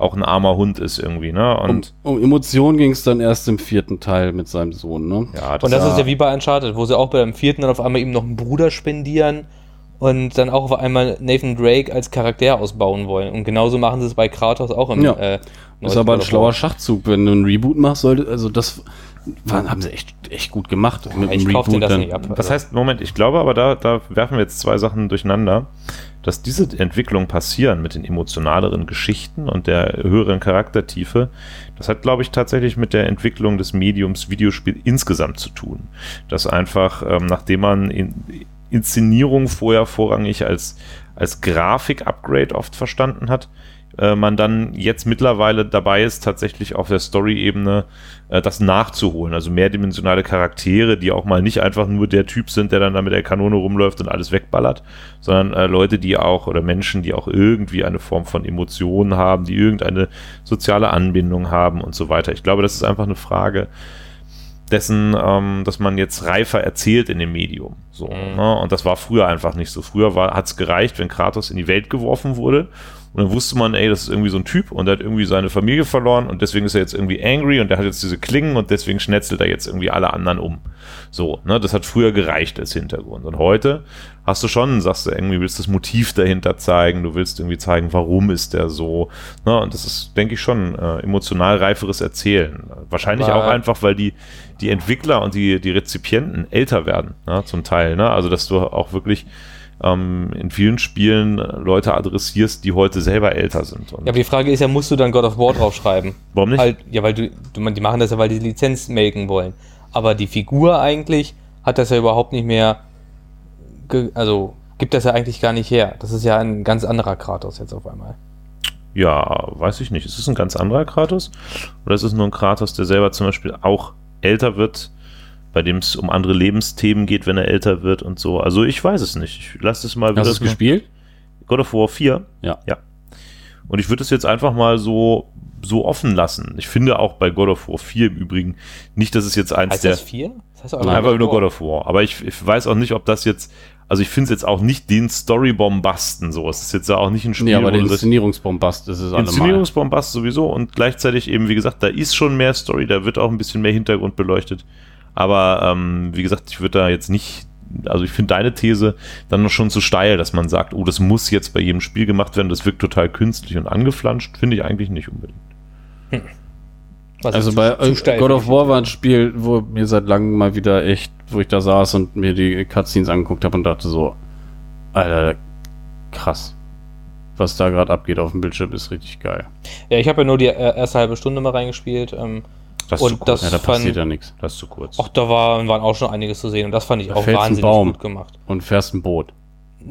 auch ein armer Hund ist irgendwie, ne? Und um, um Emotionen ging es dann erst im vierten Teil mit seinem Sohn, ne? Ja, das und das ist ja wie bei Uncharted, wo sie auch beim vierten dann auf einmal ihm noch einen Bruder spendieren und dann auch auf einmal Nathan Drake als Charakter ausbauen wollen. Und genauso machen sie es bei Kratos auch im ja. äh, ist aber ein schlauer Schachzug, wenn du einen Reboot machst, sollte, also das waren, haben sie echt, echt gut gemacht. Ja, mit ich dem Reboot das dann. nicht ab. Also. Das heißt, Moment, ich glaube aber, da, da werfen wir jetzt zwei Sachen durcheinander, dass diese Entwicklungen passieren mit den emotionaleren Geschichten und der höheren Charaktertiefe. Das hat, glaube ich, tatsächlich mit der Entwicklung des Mediums Videospiel insgesamt zu tun. Dass einfach, ähm, nachdem man in, Inszenierung vorher vorrangig als, als Grafik-Upgrade oft verstanden hat, äh, man dann jetzt mittlerweile dabei ist, tatsächlich auf der Story-Ebene äh, das nachzuholen. Also mehrdimensionale Charaktere, die auch mal nicht einfach nur der Typ sind, der dann da mit der Kanone rumläuft und alles wegballert, sondern äh, Leute, die auch oder Menschen, die auch irgendwie eine Form von Emotionen haben, die irgendeine soziale Anbindung haben und so weiter. Ich glaube, das ist einfach eine Frage dessen, ähm, dass man jetzt reifer erzählt in dem Medium. So, mhm. ne? Und das war früher einfach nicht so. Früher hat es gereicht, wenn Kratos in die Welt geworfen wurde und dann wusste man, ey, das ist irgendwie so ein Typ und der hat irgendwie seine Familie verloren und deswegen ist er jetzt irgendwie angry und der hat jetzt diese Klingen und deswegen schnetzelt er jetzt irgendwie alle anderen um. So, ne, das hat früher gereicht als Hintergrund. Und heute hast du schon, sagst du irgendwie, willst das Motiv dahinter zeigen, du willst irgendwie zeigen, warum ist der so. Ne, und das ist, denke ich, schon äh, emotional reiferes Erzählen. Wahrscheinlich Aber auch einfach, weil die, die Entwickler und die, die Rezipienten älter werden, ne, zum Teil. Ne? Also, dass du auch wirklich ähm, in vielen Spielen Leute adressierst, die heute selber älter sind. Und ja, aber die Frage ist ja, musst du dann God of War draufschreiben? Warum nicht? Halt, ja, weil du, du, die machen das ja, weil die Lizenz melken wollen. Aber die Figur eigentlich hat das ja überhaupt nicht mehr, also gibt das ja eigentlich gar nicht her. Das ist ja ein ganz anderer Kratos jetzt auf einmal. Ja, weiß ich nicht. Ist es ein ganz anderer Kratos? Oder ist es nur ein Kratos, der selber zum Beispiel auch älter wird bei dem es um andere Lebensthemen geht, wenn er älter wird und so. Also ich weiß es nicht. Ich lasse es mal wieder. Hast du es gespielt? God of War 4? Ja. Ja. Und ich würde es jetzt einfach mal so, so offen lassen. Ich finde auch bei God of War 4 im Übrigen nicht, dass es jetzt eins heißt der. Das 4? Das heißt Nein, einfach nur God of War. Aber ich, ich weiß auch nicht, ob das jetzt. Also ich finde es jetzt auch nicht den Story-Bombasten so. Es ist jetzt auch nicht ein Spiel. Nee, aber den Inszenierungsbombast ist es Inszenierungsbombast sowieso und gleichzeitig eben, wie gesagt, da ist schon mehr Story, da wird auch ein bisschen mehr Hintergrund beleuchtet. Aber ähm, wie gesagt, ich würde da jetzt nicht, also ich finde deine These dann noch schon zu steil, dass man sagt, oh, das muss jetzt bei jedem Spiel gemacht werden, das wirkt total künstlich und angeflanscht, finde ich eigentlich nicht unbedingt. Hm. Also bei zu, zu God of War war ein Spiel, wo mir seit langem mal wieder echt wo ich da saß und mir die Cutscenes angeguckt habe und dachte so, Alter, krass. Was da gerade abgeht auf dem Bildschirm ist richtig geil. Ja, ich habe ja nur die äh, erste halbe Stunde mal reingespielt. Ähm, Das ist zu und kurz. das Ja, da fand, passiert ja nichts. Das ist zu kurz. Ach, da war, waren auch schon einiges zu sehen und das fand ich Da auch wahnsinnig Baum. gut gemacht. Und fährst ein Boot.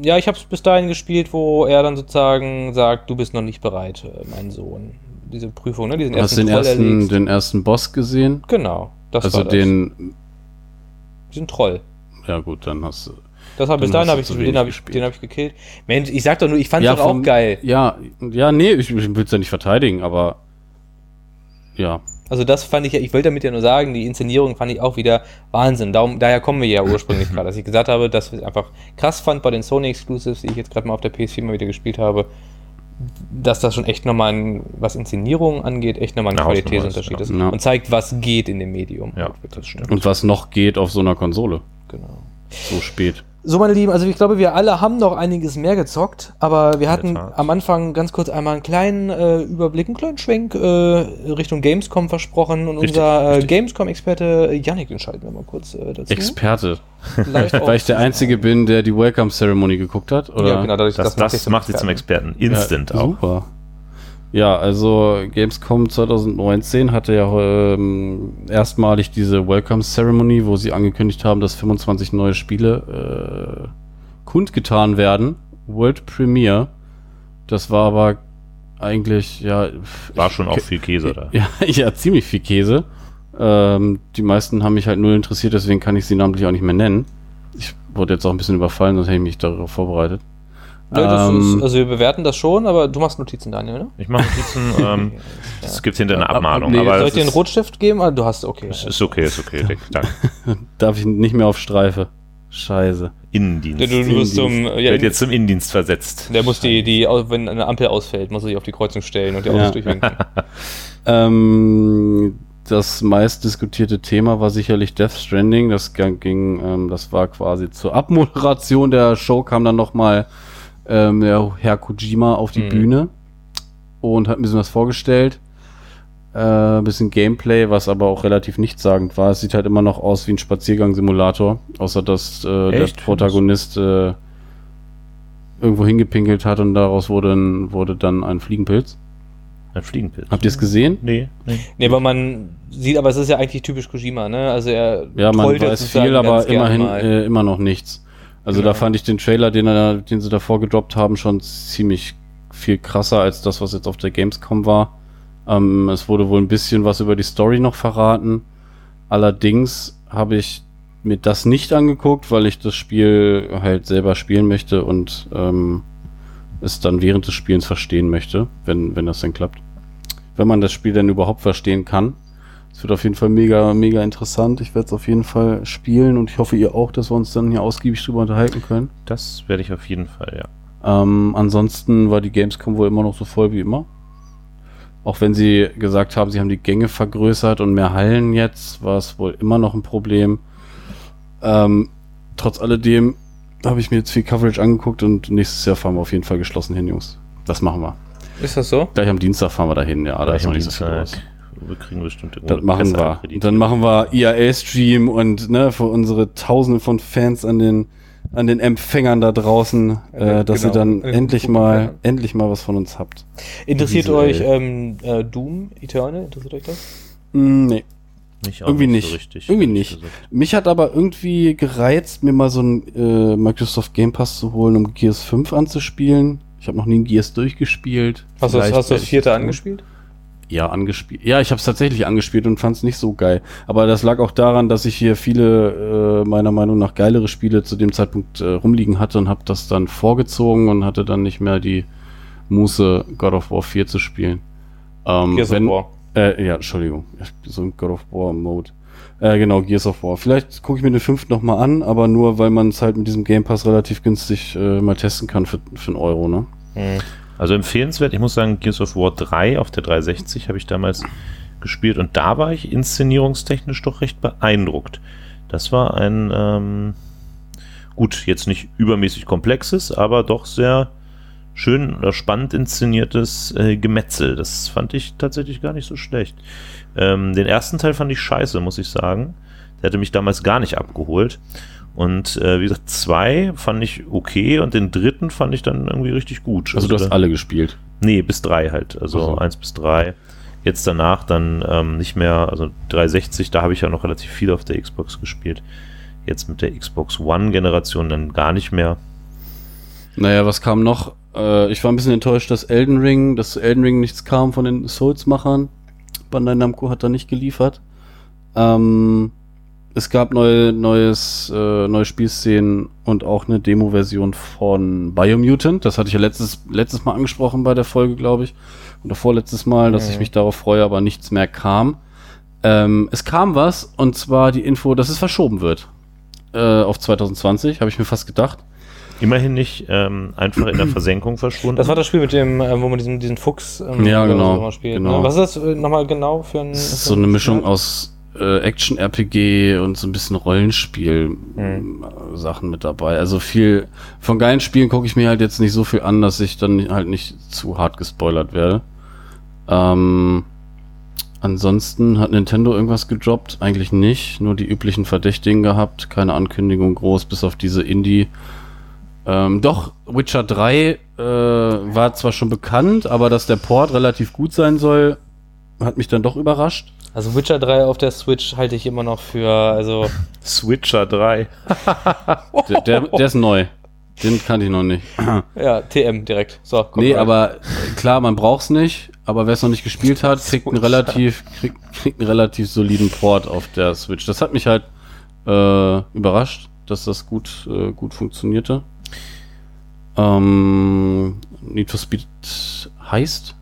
Ja, ich habe es bis dahin gespielt, wo er dann sozusagen sagt, du bist noch nicht bereit, äh, mein Sohn. Diese Prüfung, ne? Diesen hast den Troll ersten, erlegst. den ersten Boss gesehen. Genau, das also den, Diesen Troll. ja gut, dann hast du. Das hab, bis dahin habe ich, den habe ich, den hab ich gekillt. Mensch, ich sag doch nur, ich fand Ja, doch auch vom- geil. Ja, ja, nee, ich, ich will es ja nicht verteidigen, aber ja. Also das fand ich ja, ich wollte damit ja nur sagen, die Inszenierung fand ich auch wieder Wahnsinn. Darum, daher kommen wir ja ursprünglich gerade, dass ich gesagt habe, dass ich es einfach krass fand bei den Sony Exclusives, die ich jetzt gerade mal auf der PS4 mal wieder gespielt habe, dass das schon echt nochmal, ein, was Inszenierung angeht, echt nochmal ein Hausnummer Qualitätsunterschied ist, ja. Und zeigt, was geht in dem Medium. Ja, das stimmt. Und was noch geht auf so einer Konsole. Genau. So spät. So, meine Lieben, also ich glaube, wir alle haben noch einiges mehr gezockt, aber wir hatten am Anfang ganz kurz einmal einen kleinen äh, Überblick, einen kleinen Schwenk äh, Richtung Gamescom versprochen und Richtig, unser äh. Gamescom-Experte Yannick, schalten wir mal kurz äh, dazu. Experte. Weil ich der Einzige bin, der die Welcome Ceremony geguckt hat, oder? Ja, genau, dadurch, Das, macht das dich macht sie zum Experten. Instant ja, auch. Super. Ja, also Gamescom 2019 hatte ja ähm, erstmalig diese Welcome Ceremony, wo sie angekündigt haben, dass 25 neue Spiele äh, kundgetan werden. World Premiere. Das war aber eigentlich, ja. War schon auch viel Käse da. Ja, ja, ziemlich viel Käse. Ähm, die meisten haben mich halt null interessiert, deswegen kann ich sie namentlich auch nicht mehr nennen. Ich wurde jetzt auch ein bisschen überfallen, sonst hätte ich mich darauf vorbereitet. Ja, das Ähm, ist, also wir bewerten das schon, aber du machst Notizen, Daniel, ne? Ich mache Notizen, ähm, es gibt hinter eine Ab- ab- Abmahnung, nee, aber Soll ich dir einen Rotstift geben? Ah, du hast, okay. ist, ist okay, ist okay, Dick, danke. Darf ich nicht mehr auf Streife? Scheiße. Innendienst. Du, du, du wirst zum, ja, Wird jetzt zum Innendienst versetzt. der muss die, die, wenn eine Ampel ausfällt, muss er sich auf die Kreuzung stellen und die Ja. Autos durchwinken. Ähm, das meist diskutierte Thema war sicherlich Death Stranding. Das ging, ging, ähm, das war quasi zur Abmoderation der Show kam dann noch mal ähm, der Herr Kojima auf die Mhm. Bühne und hat ein bisschen was vorgestellt. Äh, ein bisschen Gameplay, was aber auch relativ nichtssagend war. Es sieht halt immer noch aus wie ein Spaziergang-Simulator, außer dass äh, der? Protagonist äh, irgendwo hingepinkelt hat und daraus wurde, ein, wurde dann ein Fliegenpilz. Ein Fliegenpilz. Habt ihr es gesehen? Nee, nee. Nee, aber man sieht, aber es ist ja eigentlich typisch Kojima, ne? Also er Ja, man weiß viel, aber immerhin äh, immer noch nichts. Also Genau. da fand ich den Trailer, den, er, den sie davor gedroppt haben, schon ziemlich viel krasser als das, was jetzt auf der Gamescom war. Ähm, es wurde wohl ein bisschen was über die Story noch verraten. Allerdings habe ich mir das nicht angeguckt, weil ich das Spiel halt selber spielen möchte und ähm, es dann während des Spielens verstehen möchte, wenn, wenn das dann klappt. Wenn man das Spiel dann überhaupt verstehen kann. Es wird auf jeden Fall mega, mega interessant. Ich werde es auf jeden Fall spielen und ich hoffe, ihr auch, dass wir uns dann hier ausgiebig drüber unterhalten können. Das werde ich auf jeden Fall, ja. Ähm, ansonsten war die Gamescom wohl immer noch so voll wie immer. Auch wenn sie gesagt haben, sie haben die Gänge vergrößert und mehr Hallen jetzt, war es wohl immer noch ein Problem. Ähm, trotz alledem habe ich mir jetzt viel Coverage angeguckt und nächstes Jahr fahren wir auf jeden Fall geschlossen hin, Jungs. Das machen wir. Ist das so? Gleich am Dienstag fahren wir dahin, ja. Da ist noch nicht so viel los. Wir kriegen bestimmt irgendwo Das machen wir. Und dann machen wir IAL-Stream und ne, für unsere Tausende von Fans an den, an den Empfängern da draußen, Ja, äh, dass genau. ihr dann An den endlich mal, endlich mal was von uns habt. Interessiert Visuell. euch ähm, äh, Doom Eternal? Interessiert euch das? Mm, nee, Nicht, auch irgendwie so nicht. richtig, Irgendwie nicht. gesagt. mich hat aber irgendwie gereizt, mir mal so ein äh, Microsoft Game Pass zu holen, um Gears 5 anzuspielen. Ich habe noch nie ein Gears durchgespielt. Hast du das, hast du das vierte angespielt? Ja, angespielt. Ja, ich habe es tatsächlich angespielt und fand es nicht so geil. Aber das lag auch daran, dass ich hier viele äh, meiner Meinung nach geilere Spiele zu dem Zeitpunkt äh, rumliegen hatte und habe das dann vorgezogen und hatte dann nicht mehr die Muße, God of War 4 zu spielen. Ähm, Gears of wenn, War. Äh, ja, Entschuldigung. So ein God of War Mode. Äh, genau, Gears of War. Vielleicht gucke ich mir den fünften nochmal an, aber nur, weil man es halt mit diesem Game Pass relativ günstig äh, mal testen kann für, für einen Euro, ne? Hm. Also empfehlenswert, ich muss sagen, Gears of War 3 auf der 360 habe ich damals gespielt und da war ich inszenierungstechnisch doch recht beeindruckt. Das war ein, ähm, gut, jetzt nicht übermäßig komplexes, aber doch sehr schön oder spannend inszeniertes äh, Gemetzel. Das fand ich tatsächlich gar nicht so schlecht. Ähm, den ersten Teil fand ich scheiße, muss ich sagen. Der hatte mich damals gar nicht abgeholt. Und äh, wie gesagt, zwei fand ich okay und den dritten fand ich dann irgendwie richtig gut. Also du hast alle gespielt. Nee, bis drei halt. Also so. eins bis drei. Jetzt danach dann ähm, nicht mehr, also 360, da habe ich ja noch relativ viel auf der Xbox gespielt. Jetzt mit der Xbox One-Generation dann gar nicht mehr. Naja, was kam noch? Äh, ich war ein bisschen enttäuscht, dass Elden Ring, dass Elden Ring nichts kam von den Souls-Machern. Bandai Namco hat da nicht geliefert. Ähm, es gab neue, neues, äh, neue Spielszenen und auch eine Demo-Version von Biomutant. Das hatte ich ja letztes, letztes Mal angesprochen bei der Folge, glaube ich. Oder vorletztes Mal, dass Mhm. ich mich darauf freue, aber nichts mehr kam. Ähm, es kam was, und zwar die Info, dass es verschoben wird. Äh, auf 2020, habe ich mir fast gedacht. Immerhin nicht ähm, einfach in der Versenkung verschwunden. Das war das Spiel mit dem, äh, wo man diesen, diesen Fuchs ähm, Ja, genau, so spielt. genau. Ne? Was ist das äh, nochmal genau für ein. Es ist für so ein eine Mischung Spiel? aus äh, Action-RPG und so ein bisschen Rollenspiel Hm. äh, Sachen mit dabei. Also viel von geilen Spielen gucke ich mir halt jetzt nicht so viel an, dass ich dann halt nicht zu hart gespoilert werde. Ähm, ansonsten hat Nintendo irgendwas gedroppt? Eigentlich nicht. Nur die üblichen Verdächtigen gehabt. Keine Ankündigung groß, bis auf diese Indie. Ähm, doch, Witcher 3 äh, war zwar schon bekannt, aber dass der Port relativ gut sein soll, hat mich dann doch überrascht. Also Witcher 3 auf der Switch halte ich immer noch für, also Switcher 3. Der, der, der ist neu. Den kannte ich noch nicht. ja, TM direkt. So, nee, rein. aber klar, man braucht's nicht. Aber wer es noch nicht gespielt hat, kriegt einen relativ, kriegt, kriegt einen relativ soliden Port auf der Switch. Das hat mich halt äh, überrascht, dass das gut, äh, gut funktionierte. Ähm, Need for Speed heißt?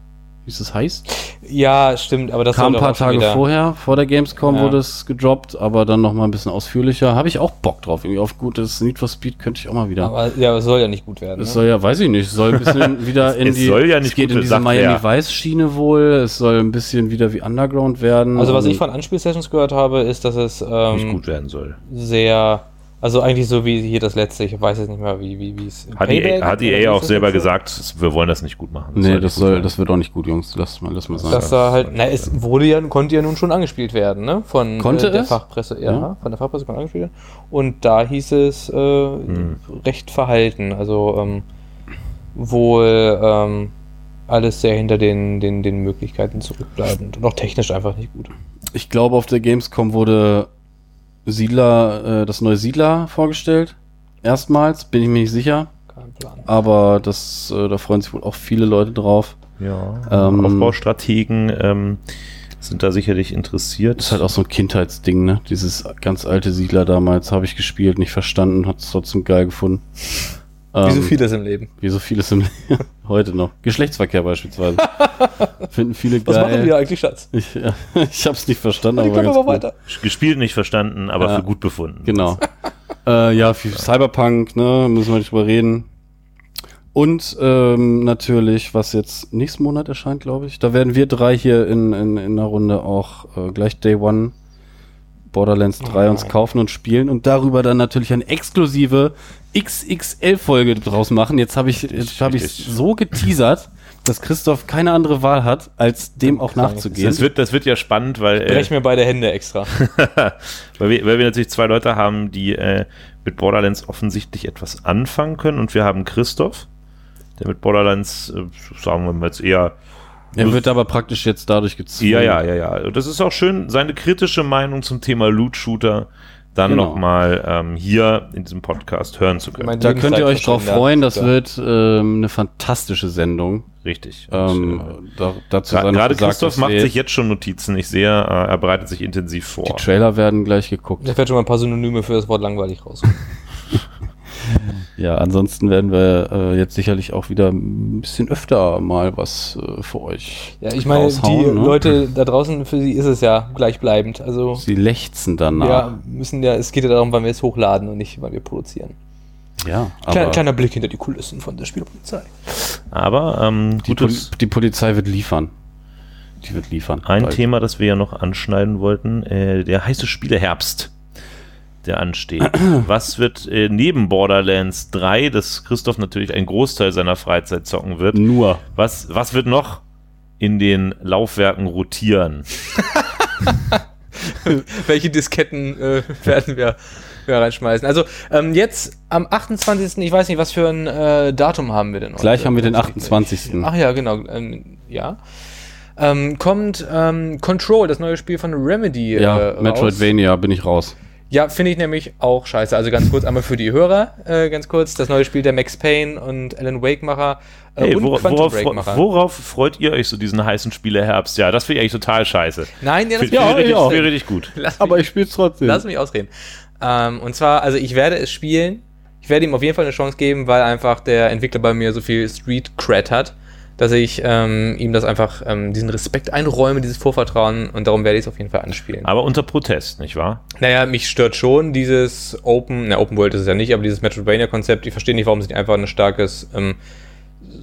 Wie es heißt? Ja, stimmt, aber das Kam ein paar Tage vorher, vor der Gamescom Ja. wurde es gedroppt, aber dann noch mal ein bisschen ausführlicher. Habe ich auch Bock drauf. Irgendwie auf gutes Need for Speed könnte ich auch mal wieder. Aber ja, es soll ja nicht gut werden. Es Ne? soll ja, weiß ich nicht, es soll ein bisschen wieder in es die. soll ja nicht es geht in diese Miami er. Vice Schiene wohl. Es soll ein bisschen wieder wie Underground werden. Also was ich von Anspielsessions gehört habe, ist, dass es Nicht ähm, gut werden soll. sehr, also eigentlich so wie hier das letzte, ich weiß jetzt nicht mehr, wie wie wie es Hat EA, Payback hat oder wie EA auch das selber gesagt, wir wollen das nicht gut machen. Nee, nicht das soll, werden. das wird auch nicht gut, Jungs. Lass mal, lass mal sein. Dass da halt, na, es wurde ja, konnte ja nun schon angespielt werden, ne? Von Konnte äh, der es? Fachpresse, ja, Ja. von der Fachpresse konnte angespielt werden. Und da hieß es äh, recht verhalten, also ähm, wohl ähm, alles sehr hinter den, den, den Möglichkeiten zurückbleibend und auch technisch einfach nicht gut. Ich glaube, auf der Gamescom wurde Siedler, äh, das neue Siedler vorgestellt. Erstmals, bin ich mir nicht sicher. Kein Plan. Aber das, äh, da freuen sich wohl auch viele Leute drauf. Ja, Ähm, Aufbaustrategen ähm, sind da sicherlich interessiert. Ist halt auch so ein Kindheitsding, ne? Dieses ganz alte Siedler damals habe ich gespielt, nicht verstanden, hat es trotzdem geil gefunden. Wie so Ähm, vieles im Leben. Wie so vieles im heute noch. Geschlechtsverkehr beispielsweise. Finden viele Was machen wir geil. eigentlich, Schatz? Ich, ja, ich hab's nicht verstanden, Ich aber aber weiter. Gespielt nicht verstanden, aber Ja. für gut befunden. Genau. äh, ja, für Cyberpunk, ne, müssen wir nicht drüber reden. Und ähm, natürlich, was jetzt nächsten Monat erscheint, glaube ich. Da werden wir drei hier in, in, in der Runde auch äh, gleich Day One Borderlands 3 uns kaufen und spielen und darüber dann natürlich eine exklusive XXL-Folge draus machen. Jetzt habe ich, jetzt hab ich so geteasert, dass Christoph keine andere Wahl hat, als dem auch nachzugehen. Das wird, das wird ja spannend, weil, äh, Brech mir beide Hände extra. weil, wir, weil wir natürlich zwei Leute haben, die äh, mit Borderlands offensichtlich etwas anfangen können. Und wir haben Christoph, der mit Borderlands, äh, sagen wir mal jetzt eher er wird aber praktisch jetzt dadurch gezwungen. Ja, ja, ja, ja. Und das ist auch schön, seine kritische Meinung zum Thema Loot-Shooter dann Genau. nochmal ähm, hier in diesem Podcast hören zu können. Da könnt ihr euch drauf freuen, das wird ähm, eine fantastische Sendung. Richtig. Ähm, äh, da, dazu gra- Gerade gesagt, Christoph macht sich jetzt schon Notizen. Ich sehe, äh, er bereitet sich intensiv vor. Die Trailer werden gleich geguckt. Ich werde schon mal ein paar Synonyme für das Wort langweilig raus. Ja, ansonsten werden wir äh, jetzt sicherlich auch wieder ein bisschen öfter mal was äh, für euch. Ja, ich meine, die ne? Leute da draußen, für sie ist es ja gleichbleibend. Also, Sie lechzen danach. ja, müssen ja, es geht ja darum, wann wir es hochladen und nicht, wann wir produzieren. Ja, Kleiner, aber kleiner Blick hinter die Kulissen von der Spielpolizei. Aber ähm, die, gutes, die Polizei wird liefern. Die wird liefern. ein Bald. Thema, das wir ja noch anschneiden wollten, äh, der heiße Spieleherbst, der ansteht. Was wird äh, neben Borderlands 3, das Christoph natürlich einen Großteil seiner Freizeit zocken wird, Nur. was, was wird noch in den Laufwerken rotieren? welche Disketten äh, werden wir, reinschmeißen. Also ähm, jetzt am 28. Ich weiß nicht, was für ein äh, Datum haben wir denn heute? Gleich haben wir den 28. Ach ja, genau. Ähm, ja. Ähm, kommt ähm, Control, das neue Spiel von Remedy. Ja, äh, raus. Metroidvania bin ich raus. Ja, finde ich nämlich auch scheiße. Also ganz kurz einmal für die Hörer, äh, ganz kurz, das neue Spiel der Max Payne und Alan Wake-Macher äh, Hey, und worauf, Quantum worauf, Break-Macher. worauf freut ihr euch so diesen heißen Spieleherbst? Ja, das finde ich eigentlich total scheiße. Nein, ja, das Finde Ja, ich richtig, gut. Lass Aber mich, ich spiel's trotzdem. lass mich ausreden. Ähm, und zwar, also ich werde es spielen. Ich werde ihm auf jeden Fall eine Chance geben, weil einfach der Entwickler bei mir so viel Street-Cred hat, dass ich ähm, ihm das einfach, ähm, diesen Respekt einräume, dieses Vorvertrauen und darum werde ich es auf jeden Fall anspielen. Aber unter Protest, nicht wahr? Naja, mich stört schon dieses Open, na Open World ist es ja nicht, aber dieses Metroidvania-Konzept. Ich verstehe nicht, warum sie nicht einfach ein starkes ähm,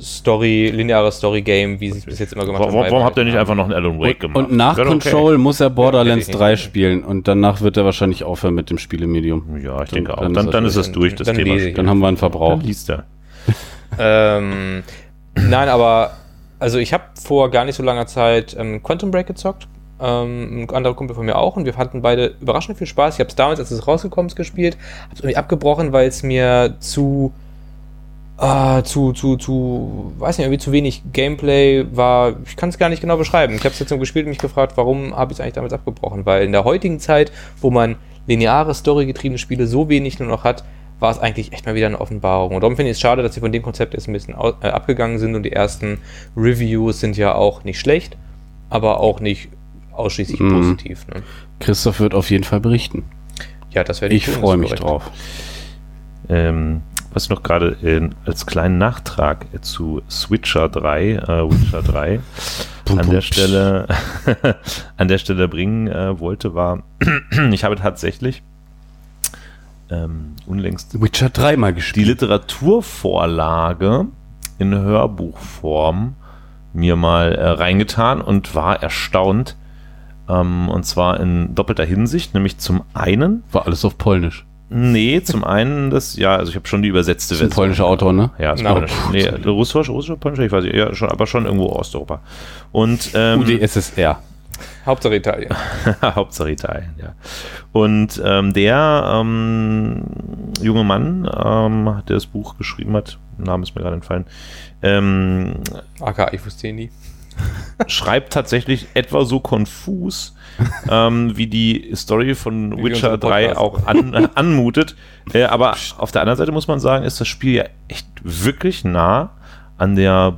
Story, lineares Story-Game, wie sie es bis jetzt immer gemacht Warum, haben. warum habt ihr nicht einfach noch einen Alan Wake gemacht? Und nach okay. Control muss er Borderlands Ja, hätte ich 3 nicht. spielen und danach wird er wahrscheinlich aufhören mit dem Spielemedium. Ja, ich denke auch. Dann Dann, ist dann, das durch, das dann Thema. Dann haben wir einen Verbrauch. Dann liest er. Ähm, nein, aber also ich habe vor gar nicht so langer Zeit ähm, Quantum Break gezockt. Ähm, ein anderer Kumpel von mir auch und wir hatten beide überraschend viel Spaß. Ich habe es damals, als es rausgekommen ist, gespielt, habe es irgendwie abgebrochen, weil es mir zu äh, zu, zu, zu, weiß nicht, irgendwie zu wenig Gameplay war. Ich kann es gar nicht genau beschreiben. Ich habe es jetzt nur gespielt und mich gefragt, warum habe ich es eigentlich damals abgebrochen? Weil in der heutigen Zeit, wo man lineare, storygetriebene Spiele so wenig nur noch hat, war es eigentlich echt mal wieder eine Offenbarung. Und darum finde ich es schade, dass sie von dem Konzept jetzt ein bisschen äh, abgegangen sind und die ersten Reviews sind ja auch nicht schlecht, aber auch nicht ausschließlich Mhm. positiv. Ne? Christoph wird auf jeden Fall berichten. Ja, das werde Ich tun, das freue mich drauf. Ähm, was ich noch gerade äh, als kleinen Nachtrag zu Switcher 3, äh, Witcher 3 Bum, an der. Stelle an der Stelle bringen äh, wollte, war, ich habe tatsächlich ähm, unlängst Witcher 3 mal die gespielt. Literaturvorlage in Hörbuchform mir mal äh, reingetan und war erstaunt. Ähm, und zwar in doppelter Hinsicht, nämlich zum einen, War alles auf Polnisch. nee, zum einen das, ja, also ich habe schon die übersetzte Das ist ein polnischer Autor, ne? Ja, ist polnisch. Nee, russisch, russisch, polnisch, ich weiß nicht, ja, schon, aber schon irgendwo Osteuropa. Und ähm, UdSSR. Hauptsache Italien. Hauptsache Italien, ja. Und ähm, der ähm, junge Mann, ähm, der das Buch geschrieben hat, Name ist mir gerade entfallen, ähm, AK, ich wusste nie. schreibt tatsächlich etwa so konfus, ähm, wie die Story von Wie Witcher unser 3 Podcast. auch an, anmutet. Äh, aber auf der anderen Seite muss man sagen, ist das Spiel ja echt wirklich nah an der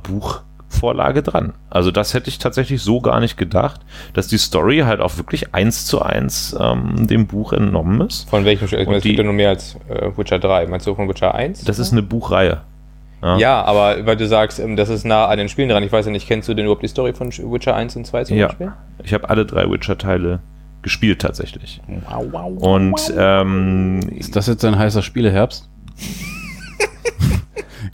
Buchvorlage dran. Also das hätte ich tatsächlich so gar nicht gedacht, dass die Story halt auch wirklich eins zu eins ähm, dem Buch entnommen ist. Von welchem Spiel? Und Es gibt ja nur mehr als äh, Witcher 3. Meinst du von Witcher 1? Das ist eine Buchreihe. Ja, aber weil du sagst, ähm, das ist nah an den Spielen dran. Ich weiß ja nicht, kennst du denn überhaupt die Story von Witcher 1 und 2 zum Ja. Beispiel? Ich habe alle drei Witcher-Teile gespielt tatsächlich. Wow, wow. Und ähm, Ist das jetzt ein heißer Spieleherbst?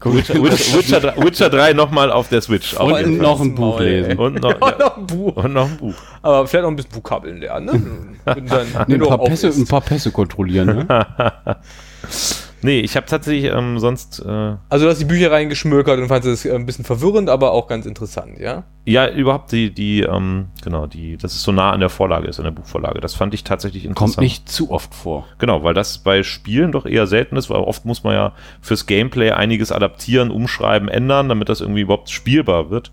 Witcher, Witcher, Witcher, 3, Witcher 3 nochmal auf der Switch. Auf Und noch ein Buch lesen. Und, noch, Ja, noch ein Buch. und noch ein Buch. Aber vielleicht noch ein bisschen Vokabeln lernen, ne? Und dann, Nee, ein, paar Pässe, ein paar Pässe kontrollieren, ne? Nee, ich habe tatsächlich ähm, sonst, äh, Also du hast die Bücher reingeschmökert und fandest es äh, ein bisschen verwirrend, aber auch ganz interessant, ja? ja, überhaupt die, die, ähm, genau, die, dass es so nah an der Vorlage ist, an der Buchvorlage. Das fand ich tatsächlich interessant. Kommt nicht zu oft vor. Genau, weil das bei Spielen doch eher selten ist, weil oft muss man ja fürs Gameplay einiges adaptieren, umschreiben, ändern, damit das irgendwie überhaupt spielbar wird.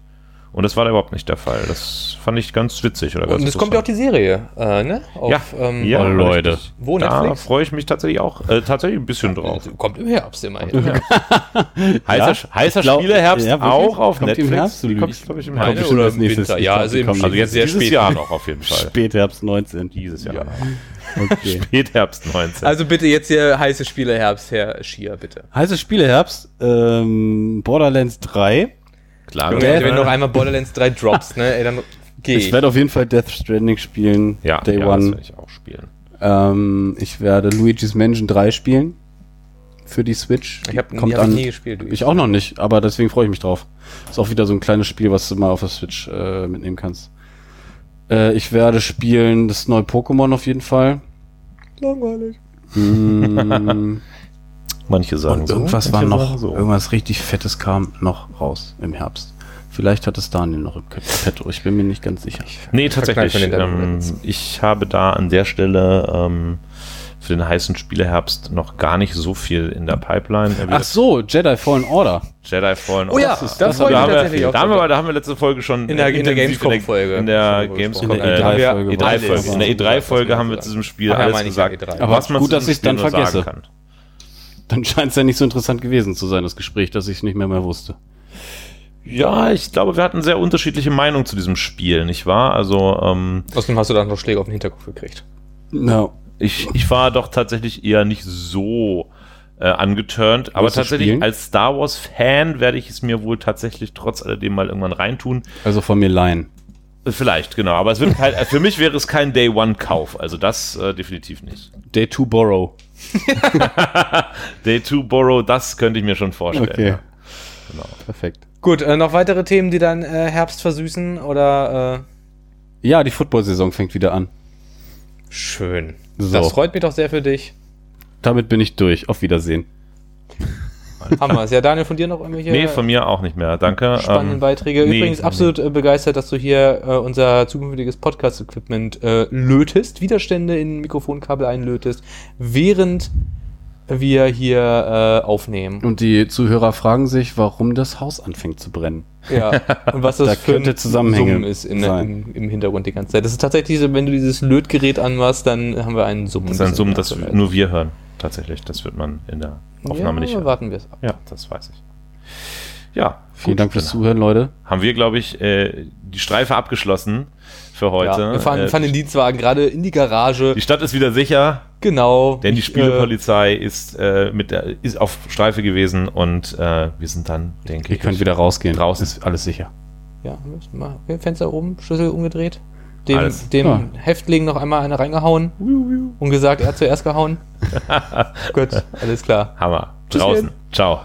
Und das war da überhaupt nicht der Fall. Das fand ich ganz witzig. Oder ganz Und es kommt ja auch die Serie, äh, ne? Auf, Ja, ähm, ja, Oh, Leute. richtig. Wo, Da freue ich mich tatsächlich auch, äh, tatsächlich ein bisschen drauf. Kommt im Herbst immerhin. Heißer, heißer glaub- Spieleherbst ja, auch auf Kommt im Netflix. Herbst, du Die kommt, glaube ich, im Herbst. oder als im nächstes. Winter? Ich Ja, also im Also jetzt sehr dieses spät. Jahr noch auf jeden Fall. Spätherbst 19. Dieses Jahr. Ja. Okay. Spätherbst 19. Also bitte jetzt hier heiße Spiele Herbst, Herr Schier, bitte. Heißer Spieleherbst, ähm, Borderlands 3. klar. Junge, wenn du noch einmal Borderlands 3 droppst, ne, ey, dann geh Ich ich. werde auf jeden Fall Death Stranding spielen. ja, Day ja, das One. werde ich auch spielen. Ähm, ich werde Luigi's Mansion 3 spielen. Für die Switch. Ich habe hab nie gespielt. du. Ich auch noch nicht, aber deswegen freue ich mich drauf. Ist auch wieder so ein kleines Spiel, was du mal auf der Switch äh, mitnehmen kannst. Äh, ich werde spielen das neue Pokémon auf jeden Fall. Langweilig. Mm, Manche sagen und so. irgendwas war noch, so. irgendwas richtig Fettes kam noch raus im Herbst. Vielleicht hat es Daniel noch im Petto. Ich bin mir nicht ganz sicher. Nee, tatsächlich. Ähm, ich habe da an der Stelle ähm, für den heißen Spieleherbst noch gar nicht so viel in der Pipeline. Äh, wie Ach das so, Jedi Fallen Order. Jedi Fallen Oh ja, Order. das, das da mich haben, wir, tatsächlich auch. da, haben wir, da haben wir letzte Folge schon In der- in der Gamescom-Folge In der schon drüber Gamescom, gesprochen. äh, In der E3-Folge. E3-Folge. In der E3-Folge haben wir zu diesem Spiel alles ich gesagt, E3. Aber was man gut, zu dass diesem ich's dann Spiel nur vergesse. sagen kann. Dann scheint es ja nicht so interessant gewesen zu sein, das Gespräch, dass ich es nicht mehr mehr wusste. Ja, ich glaube, wir hatten sehr unterschiedliche Meinungen zu diesem Spiel, nicht wahr? Also, ähm, Außerdem hast du dann noch Schläge auf den Hinterkopf gekriegt. No. ich, ich war doch tatsächlich eher nicht so äh, angeturnt, aber tatsächlich spielen? als Star Wars Fan werde ich es mir wohl tatsächlich trotz alledem mal irgendwann reintun. Also von mir leihen. Vielleicht, genau, aber es wird kein, für mich wäre es kein Day One Kauf, also das äh, definitiv nicht. Day to borrow. Day 2 Borrow, das könnte ich mir schon vorstellen. Okay. Ja. Perfekt. Gut, äh, noch weitere Themen, die dann äh, Herbst versüßen oder äh, Ja, die Football-Saison fängt wieder an. schön. So. Das freut mich doch sehr für dich. Damit bin ich durch. Auf Wiedersehen. Haben wir es. Ja, Daniel, von dir noch irgendwelche Nee, von mir auch nicht mehr, danke. spannenden Ähm, Beiträge? nee, Übrigens nee, absolut äh, begeistert, dass du hier äh, unser zukünftiges Podcast-Equipment äh, lötest, Widerstände in Mikrofonkabel einlötest, während wir hier äh, aufnehmen. Und die Zuhörer fragen sich, warum das Haus anfängt zu brennen. Ja, und was das Da für ein Zusammenhänge Summen ist in, im, im Hintergrund die ganze Zeit. Das ist tatsächlich so, wenn du dieses Lötgerät anmachst, dann haben wir einen Summen. Das ist ein Summen, das nur wir hören, tatsächlich. Das wird man in der Aufnahme ja, nicht hören. warten wir es ab. Ja, das weiß ich. Ja, Vielen gut, Dank fürs Zuhören, Leute. Haben wir, glaube ich, äh, die Streife abgeschlossen für heute. Ja, wir fahren, Äh, fahren den Dienstwagen gerade in die Garage. die Stadt ist wieder sicher, Genau. denn die Ich, Spielepolizei ist, äh, mit der, ist auf Streife gewesen und äh, wir sind dann, denke Ihr ich, könnt wieder rausgehen. Draußen. Ist alles sicher. Äh, ja, müssen wir- Fenster oben, Schlüssel umgedreht. Dem, Alles. dem Ja. Häftling noch einmal eine reingehauen und gesagt, er hat zuerst gehauen. Gut, alles klar. Hammer. Draußen. Ciao.